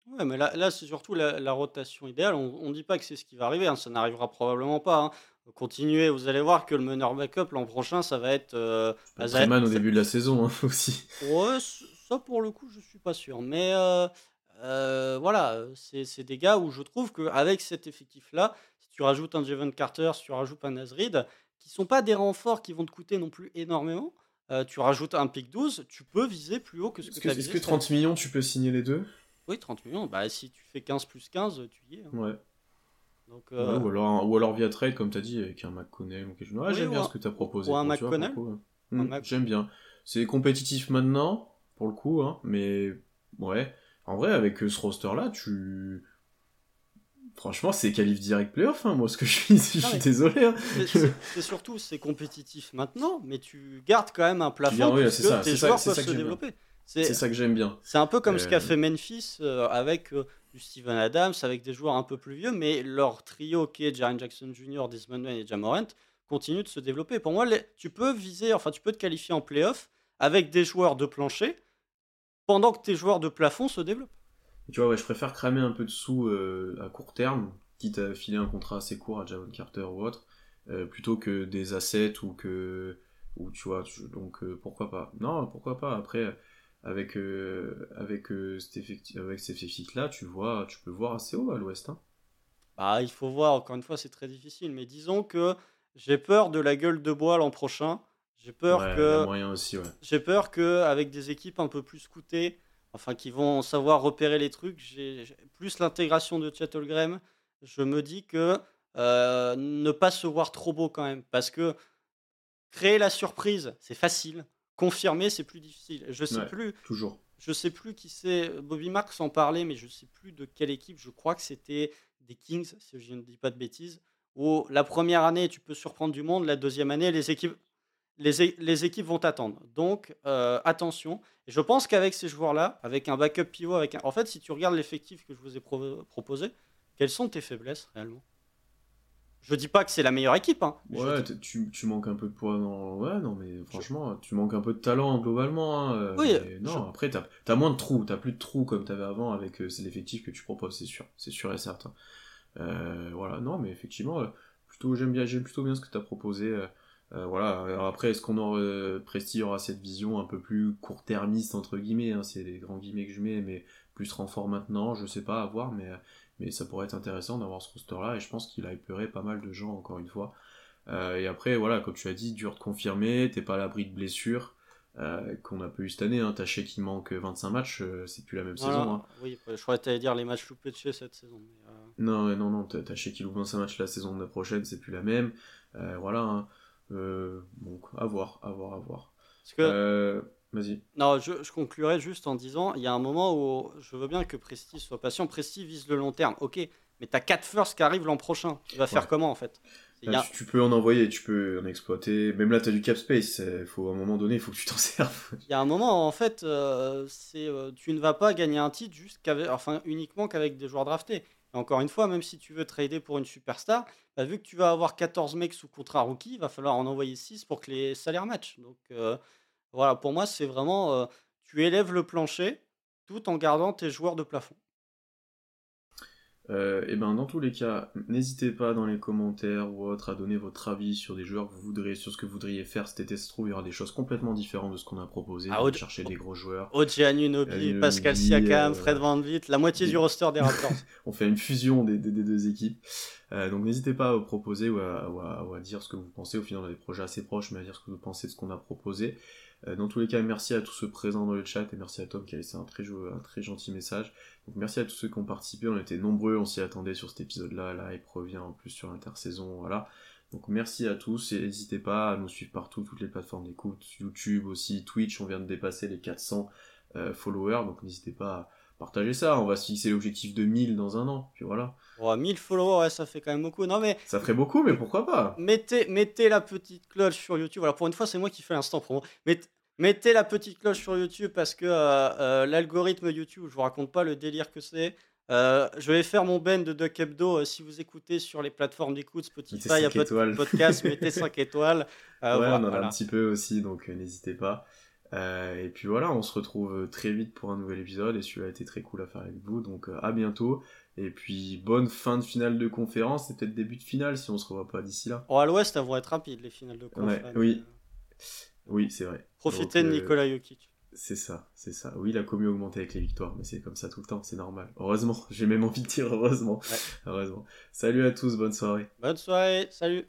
Ouais, mais là, là c'est surtout la, rotation idéale. On, ne dit pas que c'est ce qui va arriver, hein, ça n'arrivera probablement pas. Hein. Continuez, vous allez voir que le meneur backup l'an prochain, ça va être. Euh, au début de la saison hein, aussi. Ouais, ça pour le coup, je suis pas sûr. Mais euh, voilà, c'est des gars où je trouve qu'avec cet effectif-là, si tu rajoutes un Javon Carter, si tu rajoutes un Nazrid, qui sont pas des renforts qui vont te coûter non plus énormément, euh, tu rajoutes un pick 12, tu peux viser plus haut que ce que, tu as Est-ce que 30 millions, tu peux signer les deux? Oui, 30 millions. Bah, si tu fais 15 plus 15, tu y es. Hein. Ouais. Donc, euh, ou, alors, ou alors via trade, comme tu as dit, avec un McConnell ou quelque chose. j'aime bien ce que tu as proposé. Ou un McConnell. Hmm, j'aime bien. C'est compétitif maintenant, pour le coup, hein, mais ouais. En vrai, avec ce roster-là, tu. Franchement, c'est qualif direct playoff, hein, moi, ce que je suis, je suis désolé. Hein. C'est surtout, c'est compétitif maintenant, mais tu gardes quand même un plafond oui, ça, tes joueurs peuvent se développer. C'est ça que j'aime bien. C'est un peu comme ce qu'a euh, fait Memphis euh, avec euh, du Steven Adams, avec des joueurs un peu plus vieux, mais leur trio qui est Jaren Jackson Jr., Desmond Wayne et Jamorant continue de se développer. Pour moi, tu peux viser, enfin, tu peux te qualifier en playoff avec des joueurs de plancher pendant que tes joueurs de plafond se développent. tu vois, ouais, je préfère cramer un peu de sous euh, à court terme, quitte à filer un contrat assez court à Javon Carter ou autre, euh, plutôt que des assets ou que. Ou tu vois, donc euh, pourquoi pas. Non, pourquoi pas. Après, avec, avec, cet effectif, avec ces effectifs-là, tu, vois, tu peux voir assez haut à l'ouest. Hein. Bah, il faut voir, encore une fois, c'est très difficile, mais disons que j'ai peur de la gueule de bois l'an prochain. J'ai peur que. J'ai peur que avec des équipes un peu plus scoutées, enfin qui vont savoir repérer les trucs, j'ai plus l'intégration de Chattelgram, je me dis que euh, ne pas se voir trop beau quand même, parce que créer la surprise, c'est facile. Confirmer, c'est plus difficile. Je sais plus. Toujours. Je sais plus qui c'est. Bobby Marks en parlait, mais je sais plus de quelle équipe. Je crois que c'était des Kings, si je ne dis pas de bêtises. Où la première année, tu peux surprendre du monde. La deuxième année, les équipes les, équipes vont attendre. Donc, euh, attention. Et je pense qu'avec ces joueurs-là, avec un backup pivot, avec un... en fait, si tu regardes l'effectif que je vous ai proposé, quelles sont tes faiblesses réellement? Je dis pas que c'est la meilleure équipe. Hein, ouais, tu, manques un peu de poids dans. Ouais, non, mais franchement, tu manques un peu de talent globalement. Hein, euh, oui. Non, après, t'as as moins de trous. T'as plus de trous comme t'avais avant avec euh, l'effectif que tu proposes, c'est sûr. C'est sûr et certain. voilà, non, mais effectivement, plutôt j'aime bien, j'aime plutôt bien ce que tu as proposé. Euh, voilà. Alors après, est-ce qu'on aura, euh, Presti aura cette vision un peu plus court-termiste entre guillemets, hein, c'est les grands guillemets que je mets, mais plus renfort maintenant, je sais pas à voir, mais, mais ça pourrait être intéressant d'avoir ce roster-là, et je pense qu'il a hyperé pas mal de gens encore une fois. Euh, et après, voilà, comme tu as dit, dur de confirmer, t'es pas à l'abri de blessures. qu'on a peu eu cette année, hein. Taché qui manque 25 matchs, c'est plus la même saison. Hein. Oui, je crois que t'allais dire les matchs loupés de chez cette saison. Non, non, non, Taché qui loupe 25 matchs la saison prochaine, c'est plus la même. voilà. Hein. Euh, donc, à voir, à voir, à voir. que... Euh, vas-y. Non, je, je, conclurai juste en disant il y a un moment où je veux bien que Presti soit patient. Presti vise le long terme, ok, mais t'as 4 firsts qui arrivent l'an prochain. Tu vas faire comment en fait? Tu, peux en envoyer, tu peux en exploiter. Même là, tu as du cap space. Faut, à un moment donné, il faut que tu t'en serves. Il y a un moment, en fait, euh, c'est tu ne vas pas gagner un titre juste qu'avec, enfin, uniquement qu'avec des joueurs draftés encore une fois, même si tu veux trader pour une superstar, bah, vu que tu vas avoir 14 mecs sous contrat rookie, il va falloir en envoyer 6 pour que les salaires matchent. Donc euh, voilà, pour moi, c'est vraiment. Euh, tu élèves le plancher tout en gardant tes joueurs de plafond. Euh, et ben dans tous les cas, n'hésitez pas dans les commentaires ou autres à donner votre avis sur des joueurs que vous voudriez, sur ce que vous voudriez faire cet été. Se trouve, il y aura des choses complètement différentes de ce qu'on a proposé. Ah, chercher des gros joueurs. Oji Anunobi, Pascal Siakam, euh, Fred Van Vliet, la moitié du roster des Raptors. On fait une fusion des, deux équipes. Euh, donc n'hésitez pas à proposer ou à, ou à, dire ce que vous pensez. Au final, on a des projets assez proches, mais à dire ce que vous pensez de ce qu'on a proposé. Euh, dans tous les cas, merci à tous ceux présents dans le chat et merci à Tom qui a laissé un très, un très gentil message. Merci à tous ceux qui ont participé, on était nombreux, on s'y attendait sur cet épisode-là, là il revient en plus sur l'intersaison, voilà. Donc merci à tous et n'hésitez pas à nous suivre partout, toutes les plateformes d'écoute, YouTube aussi, Twitch, on vient de dépasser les 400 euh, followers, donc n'hésitez pas à partager ça, on va se fixer l'objectif de 1000 dans un an, puis voilà. 1000 followers, ça fait quand même beaucoup. Non mais ça ferait beaucoup, mais pourquoi pas? Mettez, mettez la petite cloche sur YouTube. Alors pour une fois, c'est moi qui fais l'instant promo. Mettez, Mettez la petite cloche sur YouTube parce que euh, euh, l'algorithme YouTube, je vous raconte pas le délire que c'est. Euh, je vais faire mon ben de Duck Hebdo. si vous écoutez sur les plateformes d'écoute, Spotify, il y a podcast, mettez 5 étoiles. ouais, on en a un petit peu aussi, donc n'hésitez pas. Et puis voilà, on se retrouve très vite pour un nouvel épisode. Et celui-là a été très cool à faire avec vous, donc à bientôt. Et puis bonne fin de finale de conférence et peut-être début de finale si on se revoit pas d'ici là. Oh, à l'ouest, elles vont être rapides les finales de conférence. oui. Oui, c'est vrai. Profitez de euh, Nicolas Jokic. C'est ça, c'est ça. Oui, la commu augmenté avec les victoires, mais c'est comme ça tout le temps, c'est normal. Heureusement, j'ai même envie de dire heureusement. Heureusement. Salut à tous, bonne soirée. Bonne soirée, salut.